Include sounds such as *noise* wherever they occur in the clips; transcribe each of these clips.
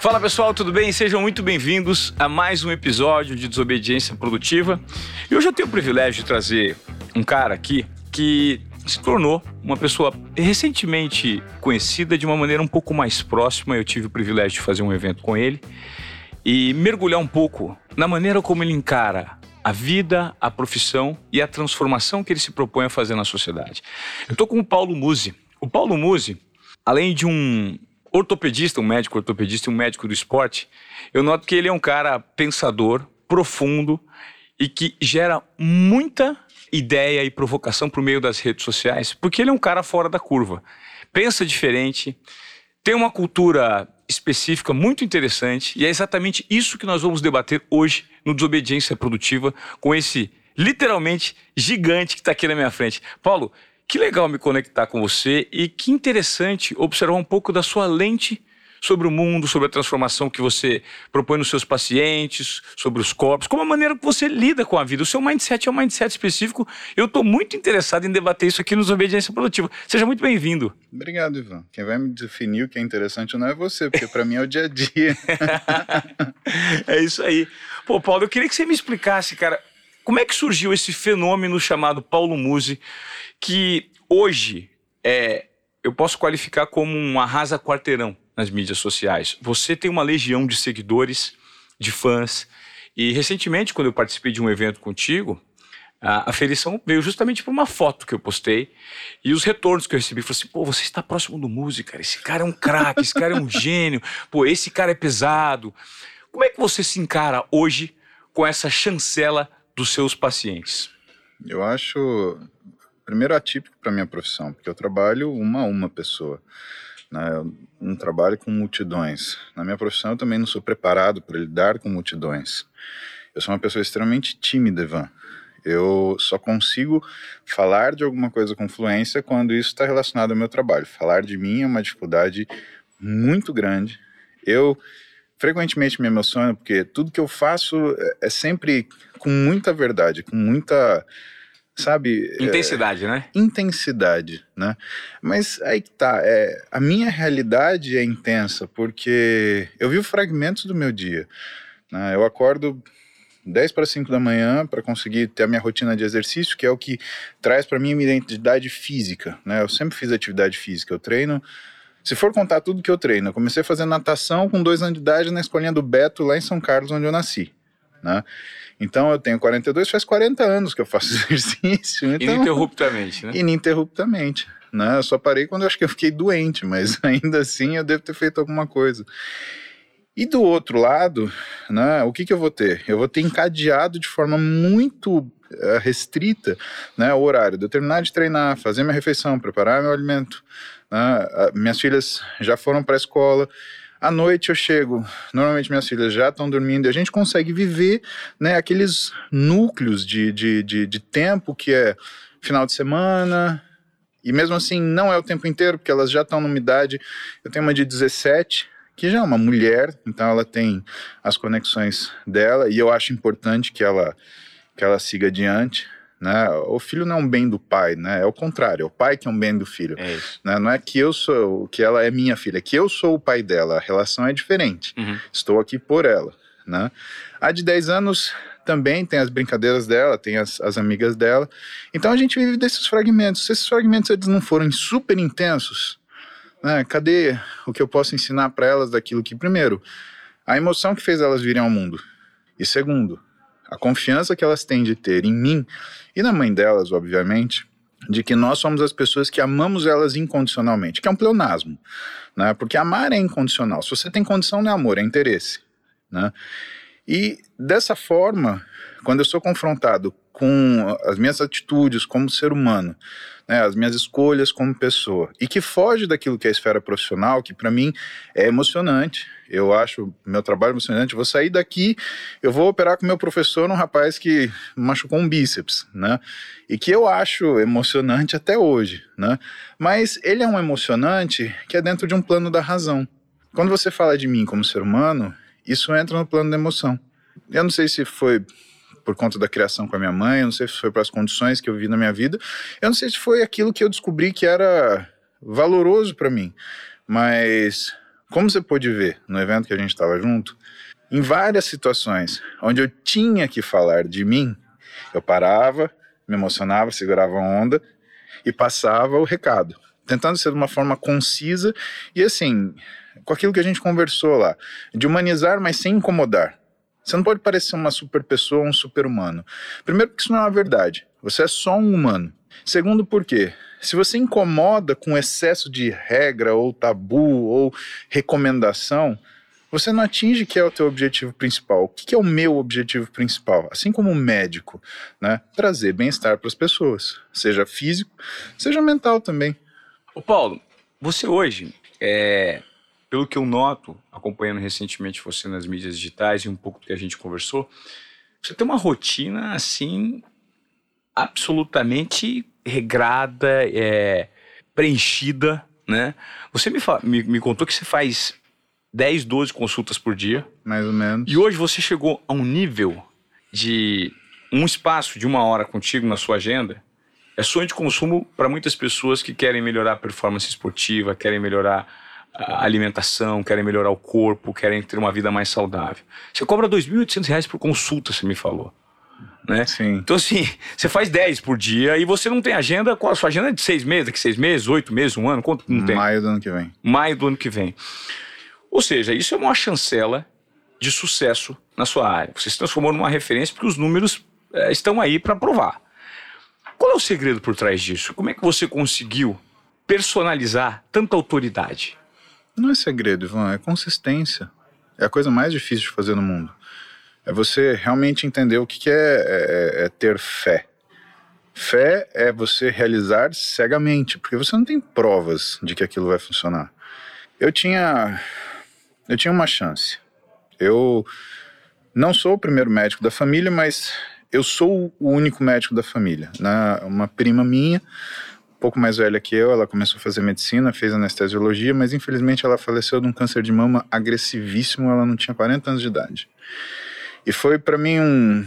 Fala pessoal, tudo bem? Sejam muito bem-vindos a mais um episódio de Desobediência Produtiva. E hoje eu tenho o privilégio de trazer um cara aqui que se tornou uma pessoa recentemente conhecida de uma maneira um pouco mais próxima. Eu tive o privilégio de fazer um evento com ele e mergulhar um pouco na maneira como ele encara a vida, a profissão e a transformação que ele se propõe a fazer na sociedade. Eu estou com o Paulo Musi. O Paulo Musi, além de um ortopedista, um médico ortopedista e um médico do esporte, eu noto que ele é um cara pensador, profundo e que gera muita ideia e provocação por meio das redes sociais, porque ele é um cara fora da curva. Pensa diferente, tem uma cultura específica muito interessante e é exatamente isso que nós vamos debater hoje no Desobediência Produtiva com esse literalmente gigante que está aqui na minha frente. Paulo, que legal me conectar com você e que interessante observar um pouco da sua lente sobre o mundo, sobre a transformação que você propõe nos seus pacientes, sobre os corpos, como a maneira que você lida com a vida. O seu mindset é um mindset específico. Eu estou muito interessado em debater isso aqui nos Obediência Produtiva. Seja muito bem-vindo. Obrigado, Ivan. Quem vai me definir o que é interessante não é você, porque para mim é o dia a dia. *laughs* é isso aí. Pô, Paulo, eu queria que você me explicasse, cara, como é que surgiu esse fenômeno chamado Paulo Musi? que hoje é, eu posso qualificar como um arrasa quarteirão nas mídias sociais. Você tem uma legião de seguidores, de fãs, e recentemente, quando eu participei de um evento contigo, a aferição veio justamente por uma foto que eu postei e os retornos que eu recebi. Falei assim, pô, você está próximo do músico, cara. Esse cara é um craque, esse cara é um *laughs* gênio. Pô, esse cara é pesado. Como é que você se encara hoje com essa chancela dos seus pacientes? Eu acho primeiro atípico para minha profissão, porque eu trabalho uma a uma pessoa. Né? Não trabalho com multidões. Na minha profissão eu também não sou preparado para lidar com multidões. Eu sou uma pessoa extremamente tímida, Ivan. Eu só consigo falar de alguma coisa com fluência quando isso está relacionado ao meu trabalho. Falar de mim é uma dificuldade muito grande. Eu frequentemente me emociono porque tudo que eu faço é, é sempre com muita verdade, com muita sabe? É, intensidade, é, né? Intensidade, né? Mas aí que tá, é, a minha realidade é intensa, porque eu vivo fragmentos do meu dia. Né? Eu acordo 10 para 5 da manhã para conseguir ter a minha rotina de exercício, que é o que traz para mim uma identidade física, né? Eu sempre fiz atividade física, eu treino se for contar tudo que eu treino, eu comecei a fazer natação com dois anos de idade na escolinha do Beto, lá em São Carlos, onde eu nasci. Né? Então eu tenho 42, faz 40 anos que eu faço *laughs* exercício. Então, ininterruptamente, né? Ininterruptamente. Né? Eu só parei quando eu acho que eu fiquei doente, mas *laughs* ainda assim eu devo ter feito alguma coisa. E do outro lado, né, o que, que eu vou ter? Eu vou ter encadeado de forma muito uh, restrita né, o horário de eu terminar de treinar, fazer minha refeição, preparar meu alimento. Né, uh, minhas filhas já foram para a escola, à noite eu chego, normalmente minhas filhas já estão dormindo, e a gente consegue viver né, aqueles núcleos de, de, de, de tempo que é final de semana, e mesmo assim não é o tempo inteiro, porque elas já estão numa idade. Eu tenho uma de 17, que já é uma mulher, então ela tem as conexões dela, e eu acho importante que ela, que ela siga adiante. Né? O filho não é um bem do pai, né? É o contrário, é o pai que é um bem do filho. É. Né? Não é que eu sou, que ela é minha filha, é que eu sou o pai dela. A relação é diferente. Uhum. Estou aqui por ela, né? A de 10 anos também tem as brincadeiras dela, tem as, as amigas dela. Então a gente vive desses fragmentos. Se esses fragmentos eles não forem super intensos, né? Cadê o que eu posso ensinar para elas daquilo que primeiro, a emoção que fez elas virem ao mundo. E segundo, a confiança que elas têm de ter em mim e na mãe delas, obviamente, de que nós somos as pessoas que amamos elas incondicionalmente, que é um pleonasmo, né? Porque amar é incondicional. Se você tem condição, não é amor, é interesse, né? E dessa forma, quando eu sou confrontado com as minhas atitudes como ser humano, né, as minhas escolhas como pessoa, e que foge daquilo que é a esfera profissional, que para mim é emocionante. Eu acho meu trabalho emocionante. Vou sair daqui, eu vou operar com meu professor, um rapaz que machucou um bíceps, né? E que eu acho emocionante até hoje, né? Mas ele é um emocionante que é dentro de um plano da razão. Quando você fala de mim como ser humano, isso entra no plano da emoção. Eu não sei se foi por conta da criação com a minha mãe, eu não sei se foi para as condições que eu vi na minha vida, eu não sei se foi aquilo que eu descobri que era valoroso para mim, mas como você pôde ver no evento que a gente estava junto, em várias situações onde eu tinha que falar de mim, eu parava, me emocionava, segurava a onda e passava o recado, tentando ser de uma forma concisa e assim, com aquilo que a gente conversou lá, de humanizar, mas sem incomodar. Você não pode parecer uma super pessoa, um super humano. Primeiro, porque isso não é uma verdade. Você é só um humano. Segundo, porque se você incomoda com excesso de regra ou tabu ou recomendação, você não atinge que é o teu objetivo principal. O que é o meu objetivo principal? Assim como médico, né? Trazer bem-estar para as pessoas, seja físico, seja mental também. Ô Paulo, você hoje, é, pelo que eu noto, acompanhando recentemente você nas mídias digitais e um pouco do que a gente conversou, você tem uma rotina assim absolutamente regrada, é, preenchida, né? Você me, me, me contou que você faz 10, 12 consultas por dia. Mais ou menos. E hoje você chegou a um nível de um espaço de uma hora contigo na sua agenda. É sonho de consumo para muitas pessoas que querem melhorar a performance esportiva, querem melhorar a alimentação, querem melhorar o corpo, querem ter uma vida mais saudável. Você cobra R$ 2.800 por consulta, você me falou. Né? Sim. Então, assim, você faz 10 por dia e você não tem agenda. Qual a sua agenda é de seis meses, daqui seis meses, oito meses, um ano? Quanto não tem? Maio do ano que vem. Maio do ano que vem. Ou seja, isso é uma chancela de sucesso na sua área. Você se transformou numa referência porque os números é, estão aí para provar. Qual é o segredo por trás disso? Como é que você conseguiu personalizar tanta autoridade? Não é segredo, Ivan, é consistência. É a coisa mais difícil de fazer no mundo. É você realmente entender o que é, é, é ter fé. Fé é você realizar cegamente, porque você não tem provas de que aquilo vai funcionar. Eu tinha, eu tinha uma chance. Eu não sou o primeiro médico da família, mas eu sou o único médico da família. Né? Uma prima minha pouco mais velha que eu, ela começou a fazer medicina, fez anestesiologia, mas infelizmente ela faleceu de um câncer de mama agressivíssimo, ela não tinha 40 anos de idade. E foi para mim um,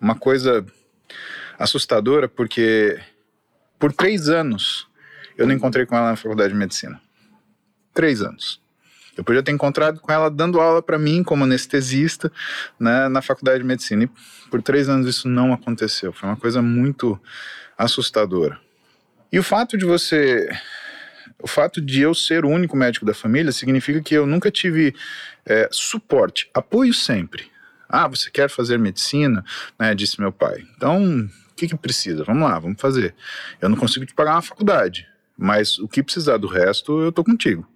uma coisa assustadora, porque por três anos eu não encontrei com ela na faculdade de medicina. Três anos. Eu podia ter encontrado com ela dando aula para mim como anestesista né, na faculdade de medicina. E por três anos isso não aconteceu. Foi uma coisa muito assustadora. E o fato de você. O fato de eu ser o único médico da família significa que eu nunca tive é, suporte, apoio sempre. Ah, você quer fazer medicina? Né, disse meu pai. Então, o que, que precisa? Vamos lá, vamos fazer. Eu não consigo te pagar uma faculdade, mas o que precisar do resto, eu tô contigo.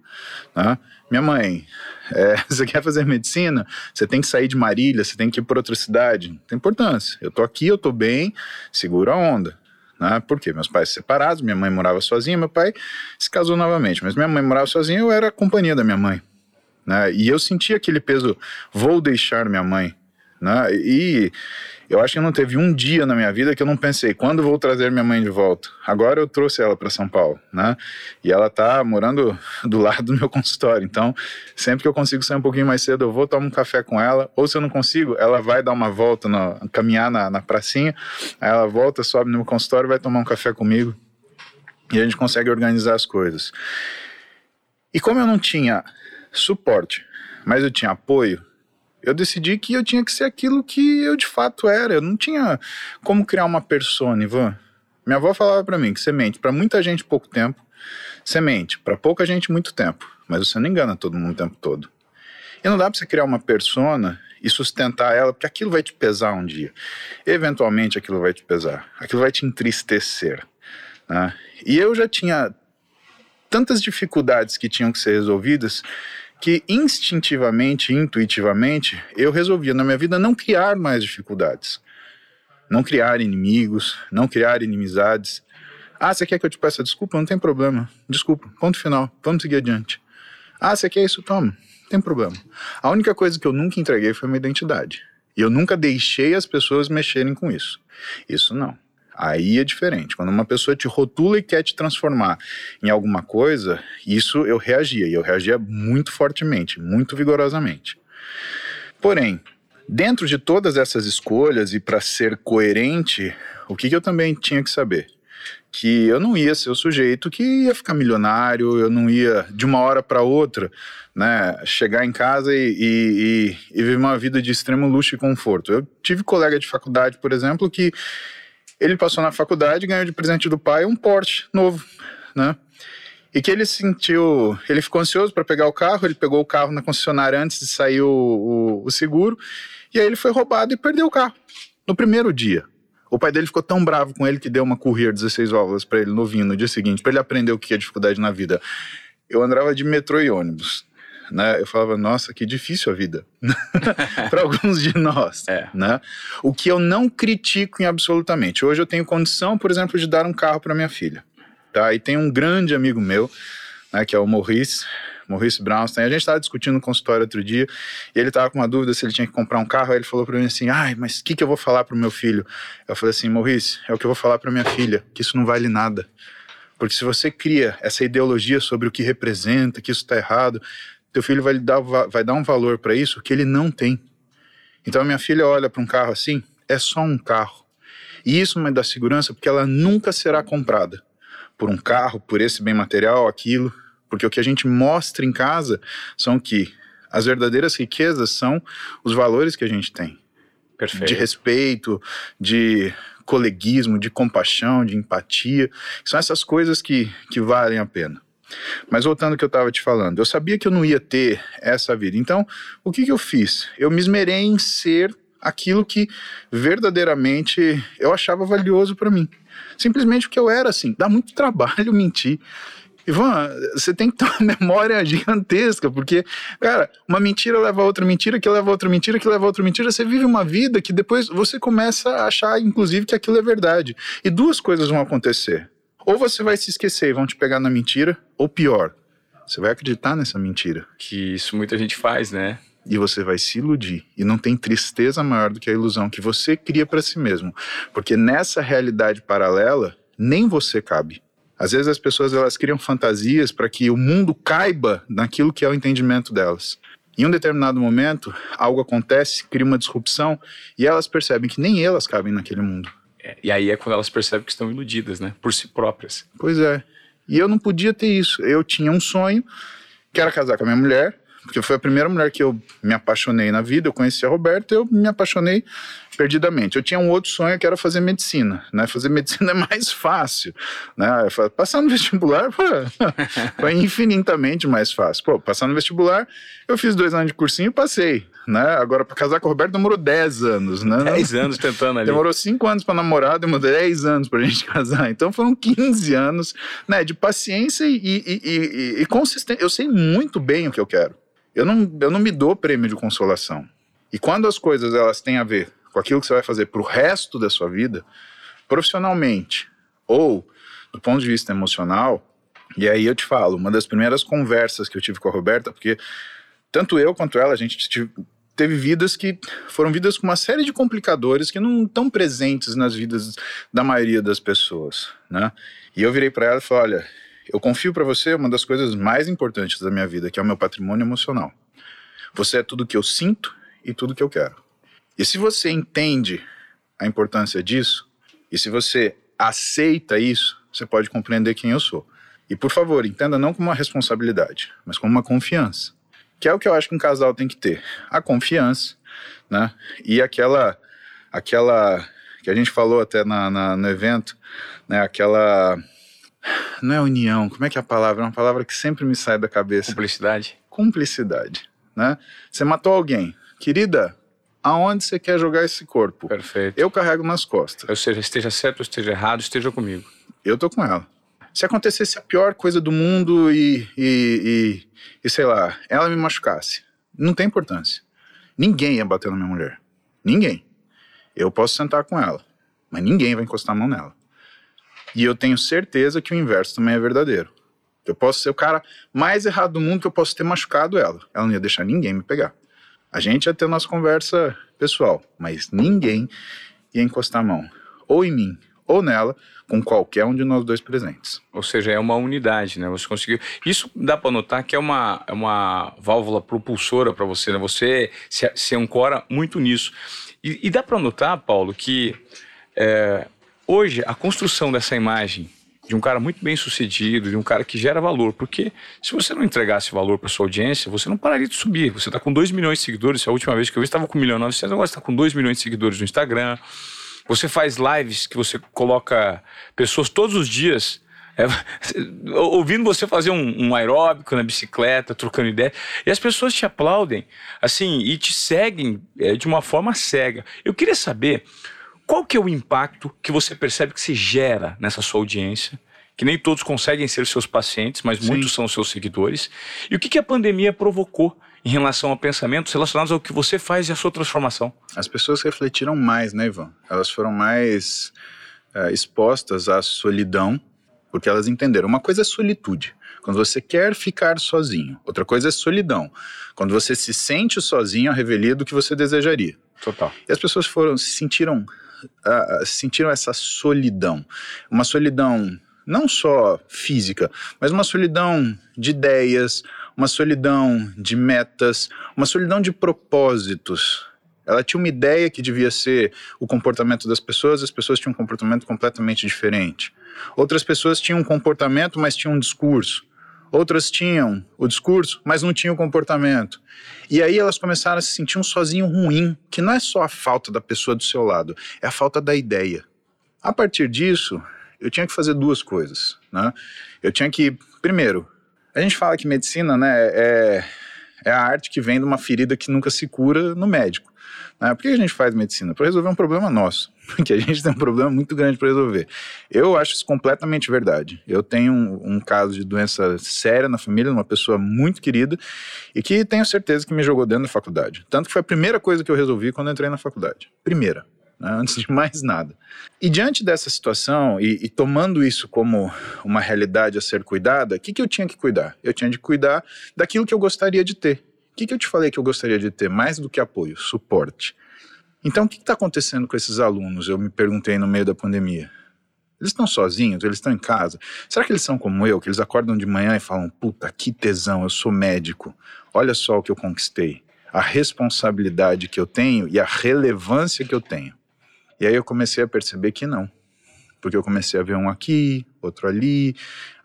Né? Minha mãe, é, *laughs* você quer fazer medicina? Você tem que sair de Marília, você tem que ir para outra cidade. Tem importância. Eu tô aqui, eu tô bem, segura a onda né? Porque meus pais separados, minha mãe morava sozinha, meu pai se casou novamente, mas minha mãe morava sozinha, eu era a companhia da minha mãe, né? E eu sentia aquele peso, vou deixar minha mãe, né? E eu acho que não teve um dia na minha vida que eu não pensei, quando vou trazer minha mãe de volta? Agora eu trouxe ela para São Paulo, né? E ela tá morando *laughs* do lado do meu consultório. Então, sempre que eu consigo sair um pouquinho mais cedo, eu vou tomar um café com ela. Ou se eu não consigo, ela vai dar uma volta, no, caminhar na, na pracinha. Aí ela volta, sobe no meu consultório, vai tomar um café comigo. E a gente consegue organizar as coisas. E como eu não tinha suporte, mas eu tinha apoio, eu decidi que eu tinha que ser aquilo que eu de fato era. Eu não tinha como criar uma persona, Ivan. Minha avó falava para mim que semente para muita gente pouco tempo, semente para pouca gente muito tempo, mas você não engana todo mundo o tempo todo. E não dá para você criar uma persona e sustentar ela, porque aquilo vai te pesar um dia. Eventualmente aquilo vai te pesar, aquilo vai te entristecer. Né? E eu já tinha tantas dificuldades que tinham que ser resolvidas que instintivamente, intuitivamente, eu resolvia na minha vida não criar mais dificuldades, não criar inimigos, não criar inimizades. Ah, você quer que eu te peça desculpa? Não tem problema. Desculpa. Ponto final. Vamos seguir adiante. Ah, você quer isso? Toma. Não tem problema. A única coisa que eu nunca entreguei foi minha identidade. E eu nunca deixei as pessoas mexerem com isso. Isso não. Aí é diferente. Quando uma pessoa te rotula e quer te transformar em alguma coisa, isso eu reagia. E eu reagia muito fortemente, muito vigorosamente. Porém, dentro de todas essas escolhas e para ser coerente, o que, que eu também tinha que saber? que eu não ia ser o sujeito que ia ficar milionário, eu não ia de uma hora para outra, né, chegar em casa e, e, e, e, viver uma vida de extremo luxo e conforto. Eu tive colega de faculdade, por exemplo, que ele passou na faculdade ganhou de presente do pai um Porsche novo, né? E que ele sentiu, ele ficou ansioso para pegar o carro, ele pegou o carro na concessionária antes de sair o, o, o seguro, e aí ele foi roubado e perdeu o carro no primeiro dia. O pai dele ficou tão bravo com ele que deu uma Courier 16 válvulas para ele novinho no dia seguinte, para ele aprender o que é dificuldade na vida. Eu andava de metrô e ônibus. Né? Eu falava, nossa, que difícil a vida. *laughs* para alguns de nós. É. Né? O que eu não critico em absolutamente. Hoje eu tenho condição, por exemplo, de dar um carro para minha filha. Tá? E tem um grande amigo meu, né, que é o Maurice, Maurice Brownstein. A gente estava discutindo no consultório outro dia e ele estava com uma dúvida se ele tinha que comprar um carro. Aí ele falou para mim assim: ai, mas o que, que eu vou falar para o meu filho? Eu falei assim: Maurice, é o que eu vou falar para minha filha, que isso não vale nada. Porque se você cria essa ideologia sobre o que representa, que isso está errado, teu filho vai, dar, vai dar um valor para isso que ele não tem. Então a minha filha olha para um carro assim, é só um carro. E isso me dá segurança porque ela nunca será comprada por um carro, por esse bem material, aquilo. Porque o que a gente mostra em casa são que as verdadeiras riquezas são os valores que a gente tem. Perfeito. De respeito, de coleguismo, de compaixão, de empatia. São essas coisas que, que valem a pena. Mas voltando ao que eu estava te falando, eu sabia que eu não ia ter essa vida. Então, o que, que eu fiz? Eu me esmerei em ser aquilo que verdadeiramente eu achava valioso para mim. Simplesmente porque eu era assim. Dá muito trabalho *laughs* mentir. Ivan, você tem que ter uma *laughs* memória gigantesca, porque, cara, uma mentira leva a outra mentira, que leva a outra mentira, que leva a outra mentira. Você vive uma vida que depois você começa a achar, inclusive, que aquilo é verdade. E duas coisas vão acontecer. Ou você vai se esquecer e vão te pegar na mentira, ou pior, você vai acreditar nessa mentira. Que isso muita gente faz, né? e você vai se iludir. E não tem tristeza maior do que a ilusão que você cria para si mesmo. Porque nessa realidade paralela, nem você cabe. Às vezes as pessoas elas criam fantasias para que o mundo caiba naquilo que é o entendimento delas. Em um determinado momento, algo acontece, cria uma disrupção e elas percebem que nem elas cabem naquele mundo. É, e aí é quando elas percebem que estão iludidas, né? Por si próprias. Pois é. E eu não podia ter isso. Eu tinha um sonho, que era casar com a minha mulher, porque foi a primeira mulher que eu me apaixonei na vida. Eu conheci a Roberta eu me apaixonei perdidamente. Eu tinha um outro sonho que era fazer medicina, né? Fazer *laughs* medicina é mais fácil, né? Passar no vestibular *laughs* foi infinitamente mais fácil. Pô, passar no vestibular, eu fiz dois anos de cursinho e passei, né? Agora, para casar com o Roberto demorou 10 anos, né? 10 anos tentando ali. Demorou 5 anos para namorar, demorou 10 anos pra gente *laughs* casar. Então foram 15 anos, né? De paciência e, e, e, e consistência. Eu sei muito bem o que eu quero. Eu não, eu não me dou prêmio de consolação. E quando as coisas elas têm a ver com aquilo que você vai fazer para o resto da sua vida, profissionalmente ou do ponto de vista emocional, e aí eu te falo, uma das primeiras conversas que eu tive com a Roberta, porque tanto eu quanto ela, a gente tive, teve vidas que foram vidas com uma série de complicadores que não estão presentes nas vidas da maioria das pessoas, né? E eu virei para ela e falei, olha, eu confio para você uma das coisas mais importantes da minha vida, que é o meu patrimônio emocional. Você é tudo que eu sinto e tudo que eu quero. E se você entende a importância disso, e se você aceita isso, você pode compreender quem eu sou. E por favor, entenda não como uma responsabilidade, mas como uma confiança. Que é o que eu acho que um casal tem que ter. A confiança, né? E aquela aquela que a gente falou até na, na no evento, né? Aquela não é união, como é que é a palavra? É uma palavra que sempre me sai da cabeça. Cumplicidade. Cumplicidade, né? Você matou alguém. Querida, aonde você quer jogar esse corpo? Perfeito. Eu carrego nas costas. Ou seja, esteja certo ou esteja errado, esteja comigo. Eu tô com ela. Se acontecesse a pior coisa do mundo e, e, e, e sei lá, ela me machucasse, não tem importância. Ninguém ia bater na minha mulher. Ninguém. Eu posso sentar com ela, mas ninguém vai encostar a mão nela. E eu tenho certeza que o inverso também é verdadeiro. Eu posso ser o cara mais errado do mundo que eu posso ter machucado ela. Ela não ia deixar ninguém me pegar. A gente ia ter nossa conversa pessoal, mas ninguém ia encostar a mão, ou em mim, ou nela, com qualquer um de nós dois presentes. Ou seja, é uma unidade, né? Você conseguiu. Isso dá para notar que é uma, é uma válvula propulsora para você, né? Você se, se ancora muito nisso. E, e dá para notar, Paulo, que é, Hoje, a construção dessa imagem de um cara muito bem sucedido, de um cara que gera valor. Porque se você não entregasse valor para sua audiência, você não pararia de subir. Você está com 2 milhões de seguidores. A última vez que eu vi, estava com 1 milhão e 900, agora está com 2 milhões de seguidores no Instagram. Você faz lives que você coloca pessoas todos os dias. É, *laughs* ouvindo você fazer um, um, aeróbico na bicicleta, trocando ideia, e as pessoas te aplaudem, assim, e te seguem é, de uma forma cega. Eu queria saber qual que é o impacto que você percebe que se gera nessa sua audiência? Que nem todos conseguem ser seus pacientes, mas Sim. muitos são seus seguidores. E o que, que a pandemia provocou em relação a pensamentos relacionados ao que você faz e a sua transformação? As pessoas refletiram mais, né, Ivan? Elas foram mais é, expostas à solidão, porque elas entenderam. Uma coisa é solitude, quando você quer ficar sozinho. Outra coisa é solidão, quando você se sente sozinho a revelia do que você desejaria. Total. E as pessoas foram se sentiram uh, sentiram essa solidão. Uma solidão não só física, mas uma solidão de ideias, uma solidão de metas, uma solidão de propósitos. Ela tinha uma ideia que devia ser o comportamento das pessoas, as pessoas tinham um comportamento completamente diferente. Outras pessoas tinham um comportamento, mas tinham um discurso. Outras tinham o discurso, mas não tinham o comportamento. E aí elas começaram a se sentir um sozinho ruim, que não é só a falta da pessoa do seu lado, é a falta da ideia. A partir disso, eu tinha que fazer duas coisas. Né? Eu tinha que, primeiro, a gente fala que medicina né, é, é a arte que vem de uma ferida que nunca se cura no médico. Né? Por que a gente faz medicina? Para resolver um problema nosso, *laughs* porque a gente tem um problema muito grande para resolver. Eu acho isso completamente verdade. Eu tenho um, um, caso de doença séria na família, uma pessoa muito querida, e que tenho certeza que me jogou dentro da faculdade. Tanto que foi a primeira coisa que eu resolvi quando entrei na faculdade. Primeira. Né? antes de mais nada. E diante dessa situação, e, e, tomando isso como uma realidade a ser cuidada, o que, que eu tinha que cuidar? Eu tinha de cuidar daquilo que eu gostaria de ter. O que, que eu te falei que eu gostaria de ter mais do que apoio? Suporte. Então, o que está acontecendo com esses alunos? Eu me perguntei no meio da pandemia. Eles estão sozinhos, eles estão em casa. Será que eles são como eu, que eles acordam de manhã e falam: puta, que tesão, eu sou médico. Olha só o que eu conquistei. A responsabilidade que eu tenho e a relevância que eu tenho. E aí eu comecei a perceber que não porque eu comecei a ver um aqui, outro ali.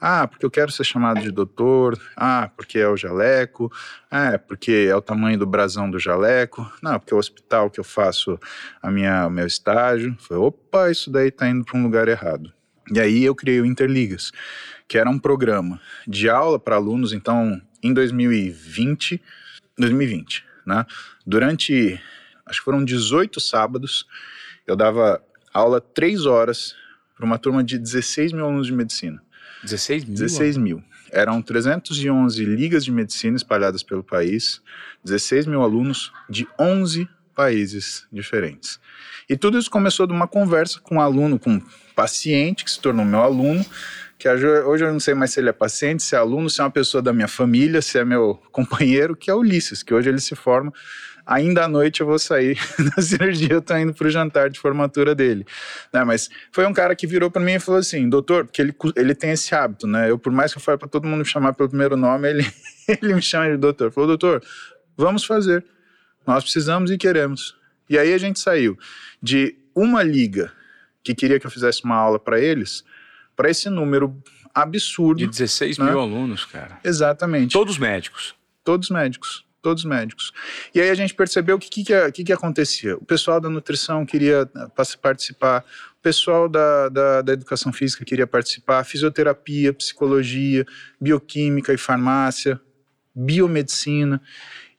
Ah, porque eu quero ser chamado de doutor. Ah, porque é o jaleco. Ah, porque é o tamanho do brasão do jaleco. Não, porque é o hospital que eu faço a minha, o meu estágio. Falei, opa, isso daí tá indo para um lugar errado. E aí eu criei o Interligas, que era um programa de aula para alunos, então, em 2020, 2020, né? Durante, acho que foram 18 sábados, eu dava aula três horas para uma turma de 16 mil alunos de medicina. 16 mil? 16 mil. Eram 311 ligas de medicina espalhadas pelo país, 16 mil alunos de 11 países diferentes. E tudo isso começou de uma conversa com um aluno, com um paciente que se tornou meu aluno, que hoje eu não sei mais se ele é paciente, se é aluno, se é uma pessoa da minha família, se é meu *laughs* companheiro, que é o Ulisses, que hoje ele se forma ainda à noite eu vou sair *laughs* da cirurgia, eu tô indo pro jantar de formatura dele. Né? Mas foi um cara que virou para mim e falou assim, doutor, porque ele, ele tem esse hábito, né? Eu, por mais que eu fale para todo mundo me chamar pelo primeiro nome, ele, *laughs* ele me chama de doutor. Falou, doutor, vamos fazer. Nós precisamos e queremos. E aí a gente saiu de uma liga que queria que eu fizesse uma aula para eles, para esse número absurdo. De 16 né? mil alunos, cara. Exatamente. Todos médicos. Todos médicos todos médicos. E aí a gente percebeu o que, que, que, que acontecia. O pessoal da nutrição queria eh, participar, o pessoal da, da, da, educação física queria participar, fisioterapia, psicologia, bioquímica e farmácia, biomedicina.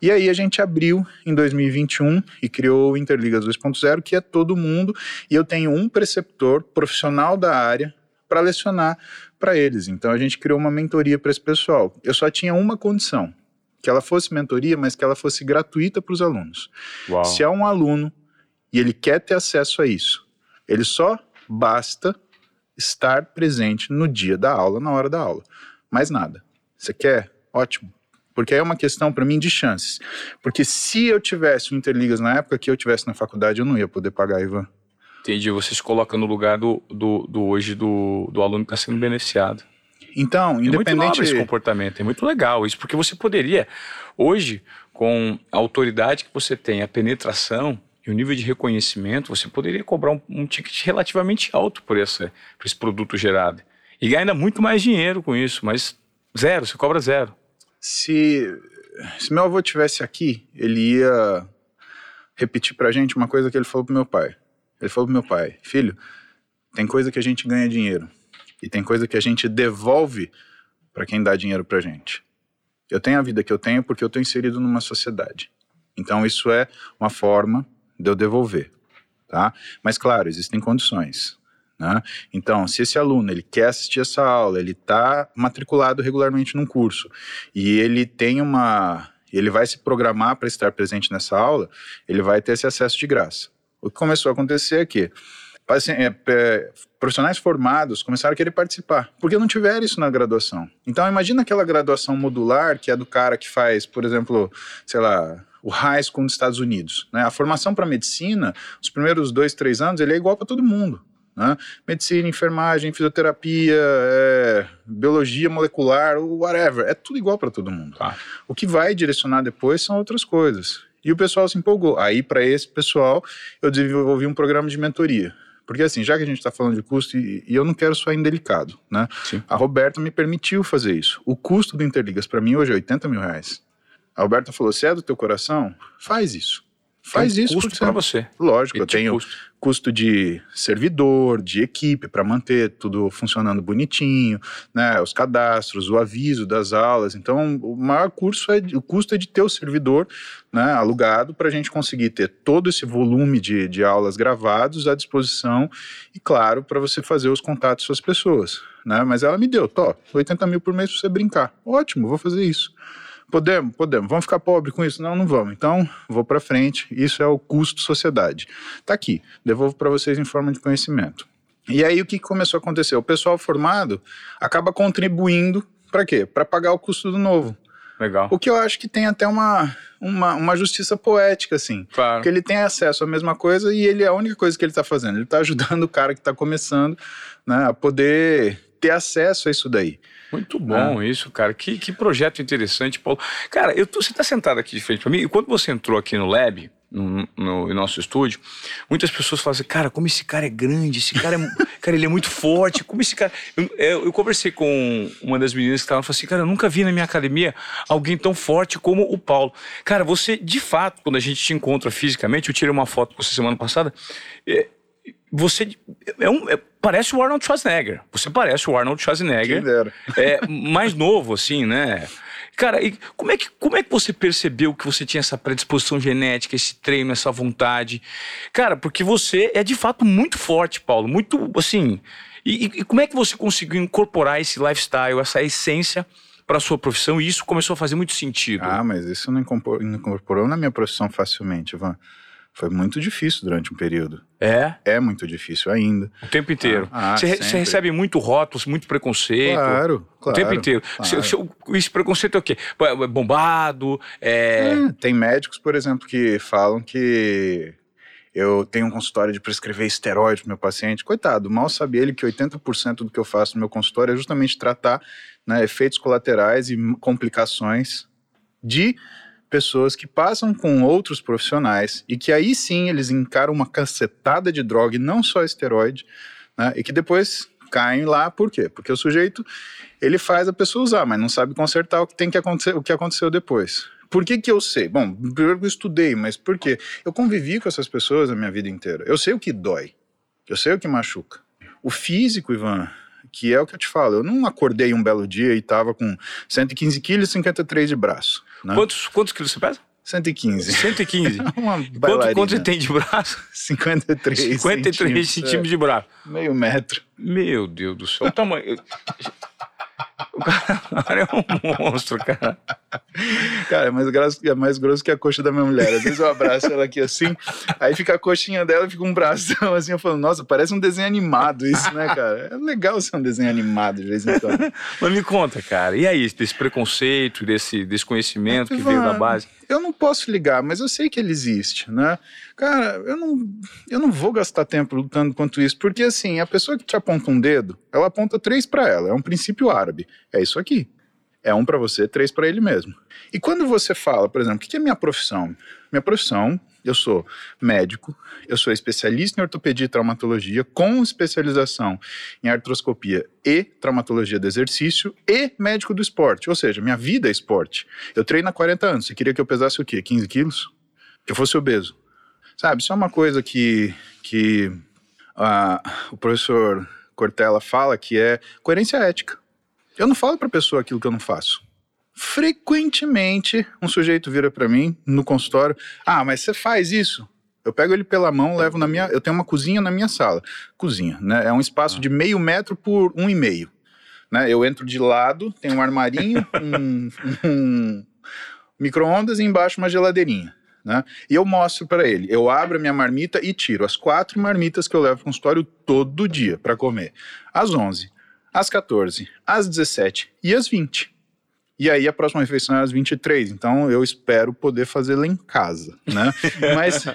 E aí a gente abriu em 2021 e criou o Interligas 2.0, que é todo mundo, e eu tenho um preceptor profissional da área para lecionar para eles. Então a gente criou uma mentoria para esse pessoal. Eu só tinha uma condição, que ela fosse mentoria, mas que ela fosse gratuita para os alunos. Uau. Se há um aluno e ele quer ter acesso a isso, ele só basta estar presente no dia da aula, na hora da aula. Mais nada. Você quer? Ótimo. Porque aí é uma questão para mim de chances. Porque se eu tivesse o Interligas na época que eu tivesse na faculdade, eu não ia poder pagar, Ivan. Entendi. Você se coloca no lugar do, do, do hoje do, do aluno que está sendo beneficiado. Então, é independente... É esse comportamento, é muito legal isso, porque você poderia, hoje, com a autoridade que você tem, a penetração e o nível de reconhecimento, você poderia cobrar um, um ticket relativamente alto por, essa, por esse produto gerado. E ganha ainda muito mais dinheiro com isso, mas zero, você cobra zero. Se, se meu avô tivesse aqui, ele ia repetir pra gente uma coisa que ele falou pro meu pai. Ele falou pro meu pai, filho, tem coisa que a gente ganha dinheiro e tem coisa que a gente devolve para quem dá dinheiro pra gente. Eu tenho a vida que eu tenho porque eu tô inserido numa sociedade. Então isso é uma forma de eu devolver, tá? Mas claro, existem condições. Né? Então, se esse aluno ele quer assistir essa aula, ele está matriculado regularmente num curso e ele tem uma, ele vai se programar para estar presente nessa aula, ele vai ter esse acesso de graça. O que começou a acontecer é que é, é, profissionais formados começaram a querer participar, porque não tiveram isso na graduação. Então, imagina aquela graduação modular que é do cara que faz, por exemplo, sei lá, o high school nos Estados Unidos. Né? A formação para medicina, os primeiros dois, três anos, ele é igual para todo mundo. Né? Medicina, enfermagem, fisioterapia, é, biologia molecular, whatever, é tudo igual para todo mundo. Tá. O que vai direcionar depois são outras coisas. E o pessoal se empolgou. Aí, para esse pessoal, eu desenvolvi um programa de mentoria. Porque assim, já que a gente está falando de custo, e, e, eu não quero soar indelicado, né? Sim. A Roberta me permitiu fazer isso. O custo do Interligas para mim hoje é 80 mil reais. A Roberta falou: se é do teu coração, faz isso. Faz Tem isso. custo para você. Lógico, E eu tenho custo. custo de servidor, de equipe para manter tudo funcionando bonitinho, né? Os cadastros, o aviso das aulas. Então, o maior curso é o custo é de ter o servidor, né? Alugado para a gente conseguir ter todo esse volume de, de aulas gravados à disposição e, claro, para você fazer os contatos com as pessoas, né? Mas ela me deu, tô, 80 mil por mês para você brincar. Ótimo, vou fazer isso. Podemos, podemos. Vamos ficar pobre com isso? Não, não vamos. Então, vou para frente. Isso é o custo sociedade. Tá aqui. Devolvo para vocês em forma de conhecimento. E aí o que começou a acontecer? O pessoal formado acaba contribuindo para quê? Para pagar o custo do novo. Legal. O que eu acho que tem até uma, uma, uma justiça poética, assim. Claro. Porque ele tem acesso à mesma coisa e ele é a única coisa que ele está fazendo. Ele está *laughs* ajudando o cara que está começando né, a poder ter acesso a isso daí. Muito bom isso, cara. Que, que projeto interessante, Paulo. Cara, eu tô, você está sentado aqui de frente para mim e quando você entrou aqui no Lab, no, no, no nosso estúdio, muitas pessoas falam assim, cara, como esse cara é grande, esse cara é, *laughs* cara, ele é muito forte, como esse cara... Eu, eu, eu conversei com uma das meninas que estavam e falou assim, cara, eu nunca vi na minha academia alguém tão forte como o Paulo. Cara, você, de fato, quando a gente te encontra fisicamente, eu tirei uma foto com você semana passada, é, você é um, é, parece o Arnold Schwarzenegger. Você parece o Arnold Schwarzenegger. Quem dera. É, mais novo, assim, né? Cara, e como é, que, como é que você percebeu que você tinha essa predisposição genética, esse treino, essa vontade? Cara, porque você é de fato muito forte, Paulo, muito assim. E, e como é que você conseguiu incorporar esse lifestyle, essa essência para sua profissão? E isso começou a fazer muito sentido. Ah, mas isso não incorporou, não incorporou na minha profissão facilmente, Ivan. Foi muito difícil durante um período. É, É muito difícil ainda. o tempo inteiro. Ah, ah, você, sempre. você recebe muito rótulos, muito preconceito. Claro, O claro. tempo inteiro. claro. Esse preconceito é o quê? É Bombado, é. É, tem médicos, por exemplo, que falam que eu tenho um consultório de prescrever esteroide pro meu paciente. Coitado, mal sabe ele que 80% do que eu faço no meu consultório é justamente tratar né, efeitos colaterais e complicações de pessoas que passam com outros profissionais e que aí sim eles encaram uma cacetada de droga e não só esteroide, né, e que depois caem lá, por quê? Porque o sujeito ele faz a pessoa usar, mas não sabe consertar o que tem que acontecer, o que aconteceu depois. Por que, que eu sei? Bom, eu estudei, mas por quê? Eu convivi com essas pessoas a minha vida inteira. Eu sei o que dói. Eu sei o que machuca. O físico, Ivan, que é o que eu te falo, eu não acordei um belo dia e tava com 115 quilos e 53 de braço. Né? Quantos, quantos quilos você pesa? 115. 115. *laughs* Uma Quanto, bailarina. quanto você tem de braço? 53 53 centímetros de braço. é, meio metro. Meu Deus do céu. O tamanho. *laughs* O cara *laughs* é um monstro, cara. Cara, é mais, grosso, é mais grosso que a coxa da minha mulher. Às vezes eu abraço ela aqui assim, aí fica a coxinha dela e fica um bração assim, eu falo, nossa, parece um desenho animado isso, né, cara? É legal ser um desenho animado de vez em quando. *laughs* Mas me conta, cara. E aí, desse preconceito, desse desconhecimento que veio da base? Eu não posso ligar, mas eu sei que ele existe, né? Cara, eu não, eu não vou gastar tempo lutando quanto isso, porque assim, a pessoa que te aponta um dedo, ela aponta três pra ela, é um princípio árabe. É isso aqui. É um para você, três para ele mesmo. E quando você fala, por exemplo, o que é minha profissão? Minha profissão, eu sou médico, eu sou especialista em ortopedia e traumatologia, com especialização em artroscopia e traumatologia do exercício e médico do esporte. Ou seja, minha vida é esporte. Eu treino há 40 anos. Você queria que eu pesasse o quê? 15 quilos? Que eu fosse obeso. Sabe, isso é uma coisa que, que uh, o professor Cortella fala que é coerência ética. Eu não falo para pessoa aquilo que eu não faço. Frequentemente, um sujeito vira para mim no consultório: Ah, mas você faz isso? Eu pego ele pela mão, levo na minha. Eu tenho uma cozinha na minha sala. Cozinha, né? É um espaço de meio metro por um e meio. Né? Eu entro de lado, tem um armarinho, *laughs* um, um micro-ondas e embaixo uma geladeirinha. Né? E eu mostro para ele. Eu abro a minha marmita e tiro as quatro marmitas que eu levo para o consultório todo dia para comer. Às 11, às 14, às 17 e às 20. E aí a próxima refeição é às 23, então eu espero poder fazê-la em casa, né? *laughs* Mas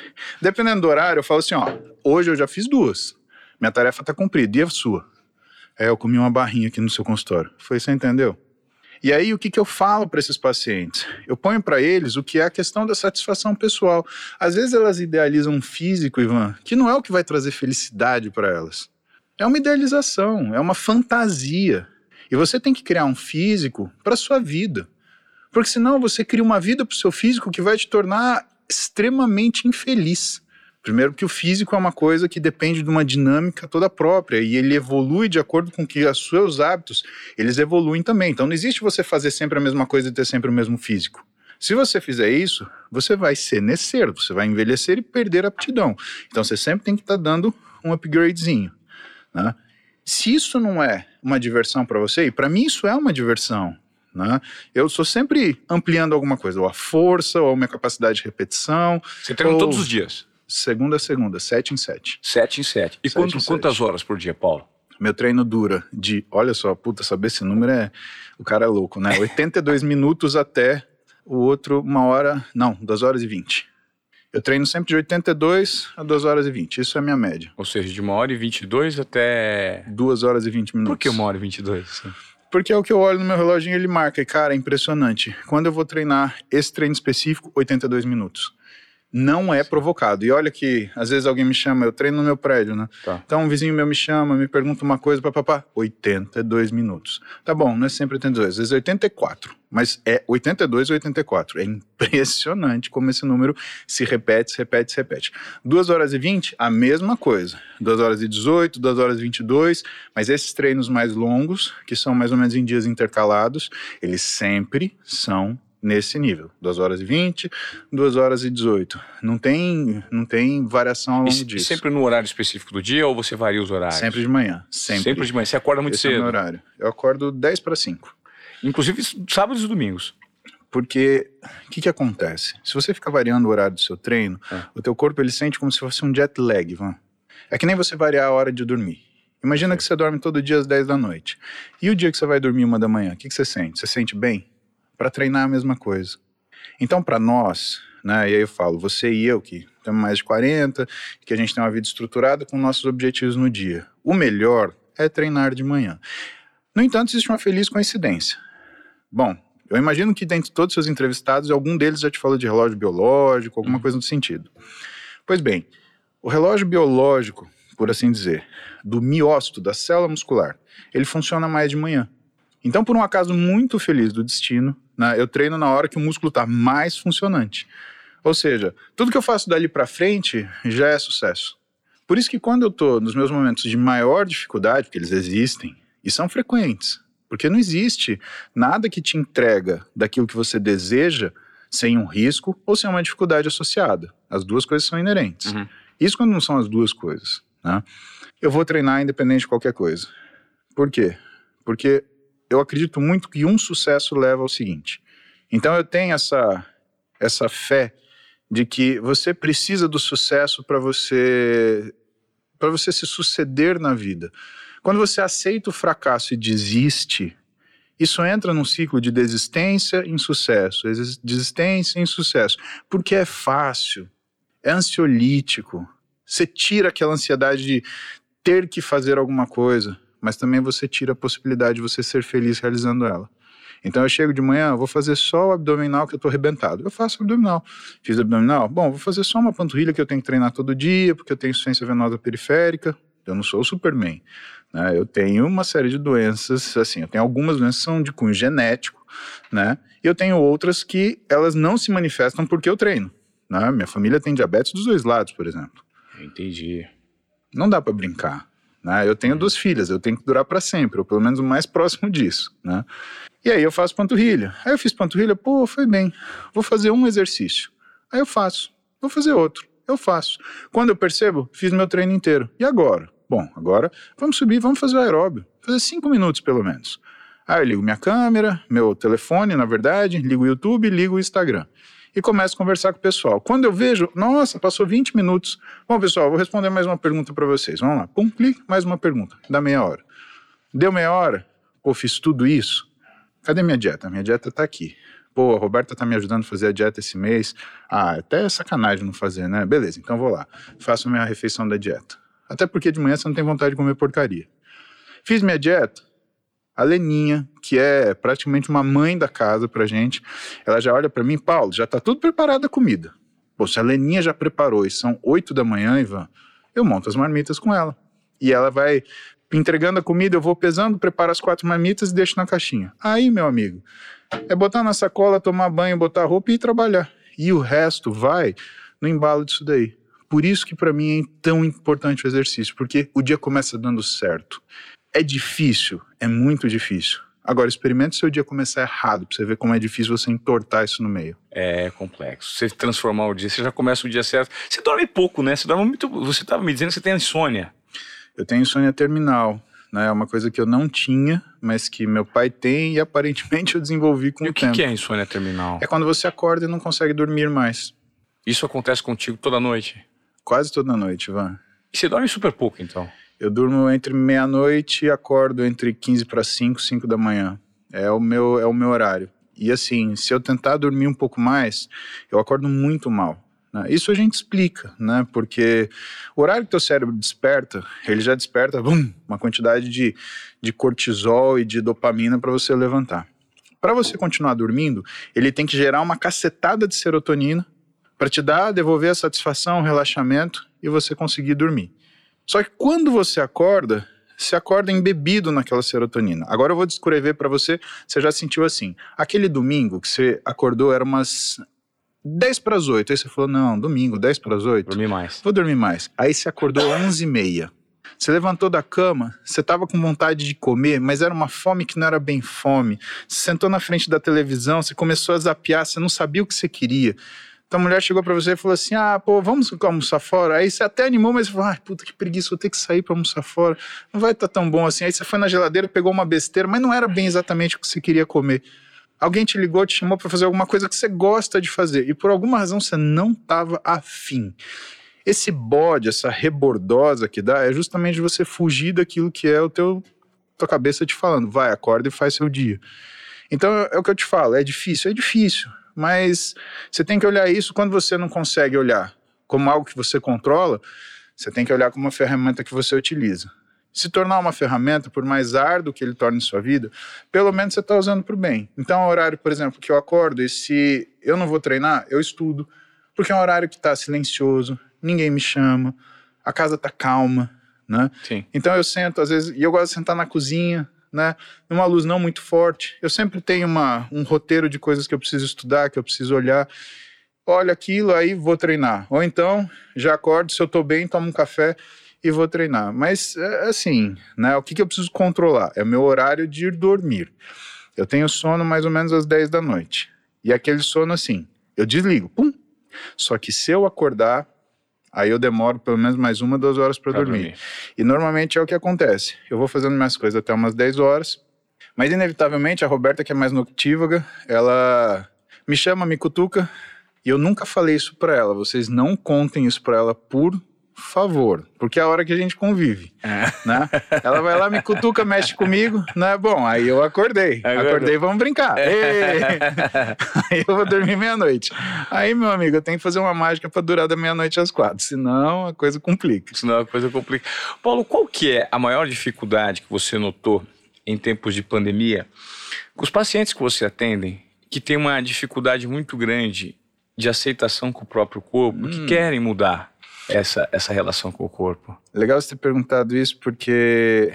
dependendo do horário, eu falo assim, ó, hoje eu já fiz duas. Minha tarefa tá cumprida, e a sua? É, eu comi uma barrinha aqui no seu consultório. Foi, você entendeu? E aí, o que, que eu falo para esses pacientes? Eu ponho para eles o que é a questão da satisfação pessoal. Às vezes elas idealizam um físico, Ivan, que não é o que vai trazer felicidade para elas. É uma idealização, é uma fantasia. E você tem que criar um físico para sua vida. Porque senão você cria uma vida para o seu físico que vai te tornar extremamente infeliz. Primeiro que o físico é uma coisa que depende de uma dinâmica toda própria e ele evolui de acordo com que os seus hábitos, eles evoluem também. Então não existe você fazer sempre a mesma coisa e ter sempre o mesmo físico. Se você fizer isso, você vai senescer, você vai envelhecer e perder a aptidão. Então você sempre tem que estar tá dando um upgradezinho. Né? Se isso não é uma diversão para você, e para mim isso é uma diversão, né? Eu sou sempre ampliando alguma coisa, ou a força, ou a minha capacidade de repetição. Você treina ou... todos os dias? Segunda a segunda, sete em sete. Sete em sete. E sete quanto, em quantas sete. horas por dia, Paulo? Meu treino dura de, olha só, puta, saber esse número é. O cara é louco, né? *laughs* 82 minutos até o outro, uma hora. Não, duas horas e vinte. Eu treino sempre de 82 a 2 horas e 20. Isso é a minha média. Ou seja, de 1 hora e 22 até. 2 horas e 20 minutos. Por que 1 hora e 22? Porque é o que eu olho no meu relógio e ele marca. E, cara, é impressionante. Quando eu vou treinar esse treino específico, 82 minutos não é provocado. E olha que, às vezes alguém me chama, eu treino no meu prédio, né? Tá. Então um vizinho meu me chama, me pergunta uma coisa, papapá, 82 minutos. Tá bom, não é sempre 82, às vezes é 84, mas é 82 ou 84. É impressionante como esse número se repete, se repete, se repete. 2 horas e 20, a mesma coisa. 2 horas e 18, 2 horas e 22, mas esses treinos mais longos, que são mais ou menos em dias intercalados, eles sempre são nesse nível. 2 horas e 20, 2 horas e 18. Não tem, não tem variação ao longo e, disso. sempre no horário específico do dia ou você varia os horários? Sempre de manhã. Sempre. Sempre de manhã. Você acorda muito Esse cedo? É o meu horário. Eu acordo 10 para 5. Inclusive sábados e domingos. Porque o que, que acontece? Se você ficar variando o horário do seu treino, é. o teu corpo ele sente como se fosse um jet lag. Vamos. É que nem você variar a hora de dormir. Imagina que você dorme todo dia às 10 da noite. E o dia que você vai dormir uma da manhã, o que, que você sente? Você sente bem? Para treinar a mesma coisa. Então, para nós, né, e aí eu falo, você e eu, que temos mais de 40, que a gente tem uma vida estruturada com nossos objetivos no dia, o melhor é treinar de manhã. No entanto, existe uma feliz coincidência. Bom, eu imagino que dentre todos os seus entrevistados, algum deles já te falou de relógio biológico, alguma uhum. coisa no sentido. Pois bem, o relógio biológico, por assim dizer, do miócito, da célula muscular, ele funciona mais de manhã. Então, por um acaso muito feliz do destino, né, eu treino na hora que o músculo está mais funcionante. Ou seja, tudo que eu faço dali para frente já é sucesso. Por isso que quando eu estou nos meus momentos de maior dificuldade, porque eles existem e são frequentes, porque não existe nada que te entrega daquilo que você deseja sem um risco ou sem uma dificuldade associada. As duas coisas são inerentes. Uhum. Isso quando não são as duas coisas. Né? Eu vou treinar independente de qualquer coisa. Por quê? Porque eu acredito muito que um sucesso leva ao seguinte. Então eu tenho essa essa fé de que você precisa do sucesso para você para você se suceder na vida. Quando você aceita o fracasso e desiste, isso entra num ciclo de desistência em sucesso, desistência em sucesso, porque é fácil, é ansiolítico. Você tira aquela ansiedade de ter que fazer alguma coisa mas também você tira a possibilidade de você ser feliz realizando ela. Então eu chego de manhã, vou fazer só o abdominal que eu tô arrebentado. Eu faço abdominal. Fiz abdominal? Bom, vou fazer só uma panturrilha que eu tenho que treinar todo dia, porque eu tenho insuficiência venosa periférica. Eu não sou o Superman. Né? Eu tenho uma série de doenças, assim, eu tenho algumas doenças que são de cunho genético, né? E eu tenho outras que elas não se manifestam porque eu treino. Né? Minha família tem diabetes dos dois lados, por exemplo. Entendi. Não dá para brincar. Né? Eu tenho uhum. duas filhas, eu tenho que durar para sempre, ou pelo menos o mais próximo disso. Né? E aí eu faço panturrilha. Aí eu fiz panturrilha, pô, foi bem. Vou fazer um exercício. Aí eu faço. Vou fazer outro. Eu faço. Quando eu percebo, fiz meu treino inteiro. E agora? Bom, agora vamos subir, vamos fazer o aeróbio. Fazer cinco minutos pelo menos. Aí eu ligo minha câmera, meu telefone, na verdade, ligo o YouTube, ligo o Instagram. E começo a conversar com o pessoal. Quando eu vejo, nossa, passou 20 minutos. Bom, pessoal, vou responder mais uma pergunta para vocês. Vamos lá. Pum, clique, mais uma pergunta. Dá meia hora. Deu meia hora? Pô, fiz tudo isso? Cadê minha dieta? Minha dieta tá aqui. Pô, a Roberta tá me ajudando a fazer a dieta esse mês. Ah, até é sacanagem não fazer, né? Beleza, então vou lá. Faço minha refeição da dieta. Até porque de manhã você não tem vontade de comer porcaria. Fiz minha dieta. A Leninha, que é praticamente uma mãe da casa pra gente, ela já olha para mim, Paulo, já tá tudo preparado a comida. Pô, se a Leninha já preparou e são oito da manhã, Ivan, eu monto as marmitas com ela. E ela vai entregando a comida, eu vou pesando, preparo as quatro marmitas e deixo na caixinha. Aí, meu amigo, é botar na sacola, tomar banho, botar roupa e ir trabalhar. E o resto vai no embalo disso daí. Por isso que para mim é tão importante o exercício, porque o dia começa dando certo. É difícil, é muito difícil. Agora, experimente seu dia começar errado, pra você ver como é difícil você entortar isso no meio. É complexo. Você transformar o dia, você já começa o dia certo. Você dorme pouco, né? Você dorme muito. Você estava me dizendo que você tem insônia. Eu tenho insônia terminal, né? É uma coisa que eu não tinha, mas que meu pai tem e aparentemente eu desenvolvi com e o, o tempo. O que é insônia terminal? É quando você acorda e não consegue dormir mais. Isso acontece contigo toda noite? Quase toda noite, Van. E você dorme super pouco, então? Eu durmo entre meia-noite e acordo entre 15 para 5, 5 da manhã. É o meu é o meu horário. E assim, se eu tentar dormir um pouco mais, eu acordo muito mal. Né? Isso a gente explica, né? Porque o horário que teu cérebro desperta, ele já desperta bum, uma quantidade de, de cortisol e de dopamina para você levantar. Para você continuar dormindo, ele tem que gerar uma cacetada de serotonina para te dar, devolver a satisfação, o relaxamento e você conseguir dormir. Só que quando você acorda, você acorda embebido naquela serotonina. Agora eu vou descrever para você, você já sentiu assim. Aquele domingo que você acordou era umas 10 para as 8. Aí você falou: "Não, domingo, 10 para as 8". Dormir mais. Vou dormir mais. Aí você acordou 11 e meia. Você levantou da cama, você estava com vontade de comer, mas era uma fome que não era bem fome. Você sentou na frente da televisão, você começou a zapear, você não sabia o que você queria. Então a mulher chegou para você e falou assim: ah, pô, vamos almoçar fora. Aí você até animou, mas falou: ai, puta que preguiça, vou ter que sair para almoçar fora. Não vai estar tá tão bom assim. Aí você foi na geladeira, pegou uma besteira, mas não era bem exatamente o que você queria comer. Alguém te ligou, te chamou para fazer alguma coisa que você gosta de fazer e por alguma razão você não estava afim. Esse bode, essa rebordosa que dá, é justamente você fugir daquilo que é o teu tua cabeça te falando, vai, acorda e faz seu dia. Então é o que eu te falo, é difícil, é difícil mas você tem que olhar isso quando você não consegue olhar como algo que você controla, você tem que olhar como uma ferramenta que você utiliza. Se tornar uma ferramenta, por mais árduo que ele torne sua vida, pelo menos você está usando para o bem. Então, é um horário, por exemplo, que eu acordo e se eu não vou treinar, eu estudo, porque é um horário que está silencioso, ninguém me chama, a casa está calma, né? Sim. Então eu sento, às vezes, e eu gosto de sentar na cozinha, né? Numa luz não muito forte. Eu sempre tenho uma, um roteiro de coisas que eu preciso estudar, que eu preciso olhar. Olha aquilo, aí vou treinar. Ou então, já acordo, se eu tô bem, tomo um café e vou treinar. Mas, é, assim, né? O que, que eu preciso controlar? É o meu horário de ir dormir. Eu tenho sono mais ou menos às 10 da noite. E aquele sono, assim, eu desligo, pum. Só que se eu acordar, Aí eu demoro pelo menos mais uma, duas horas para dormir. dormir. E normalmente é o que acontece. Eu vou fazendo minhas coisas até umas 10 horas, mas inevitavelmente a Roberta, que é mais noctívaga, ela me chama, me cutuca, e eu nunca falei isso para ela. Vocês não contem isso para ela, por favor, porque é a hora que a gente convive, é. né? Ela vai lá, me cutuca, mexe comigo, né? Bom, aí eu acordei, acordei, vamos brincar. É. *laughs* aí eu vou dormir meia-noite. Aí, meu amigo, eu tenho que fazer uma mágica para durar da meia-noite às quatro, senão a coisa complica. Senão a coisa complica. Paulo, qual que é a maior dificuldade que você notou em tempos de pandemia, com os pacientes que você atendem, que tem uma dificuldade muito grande de aceitação com o próprio corpo, hum. que querem mudar essa, essa relação com o corpo. Legal você ter perguntado isso, porque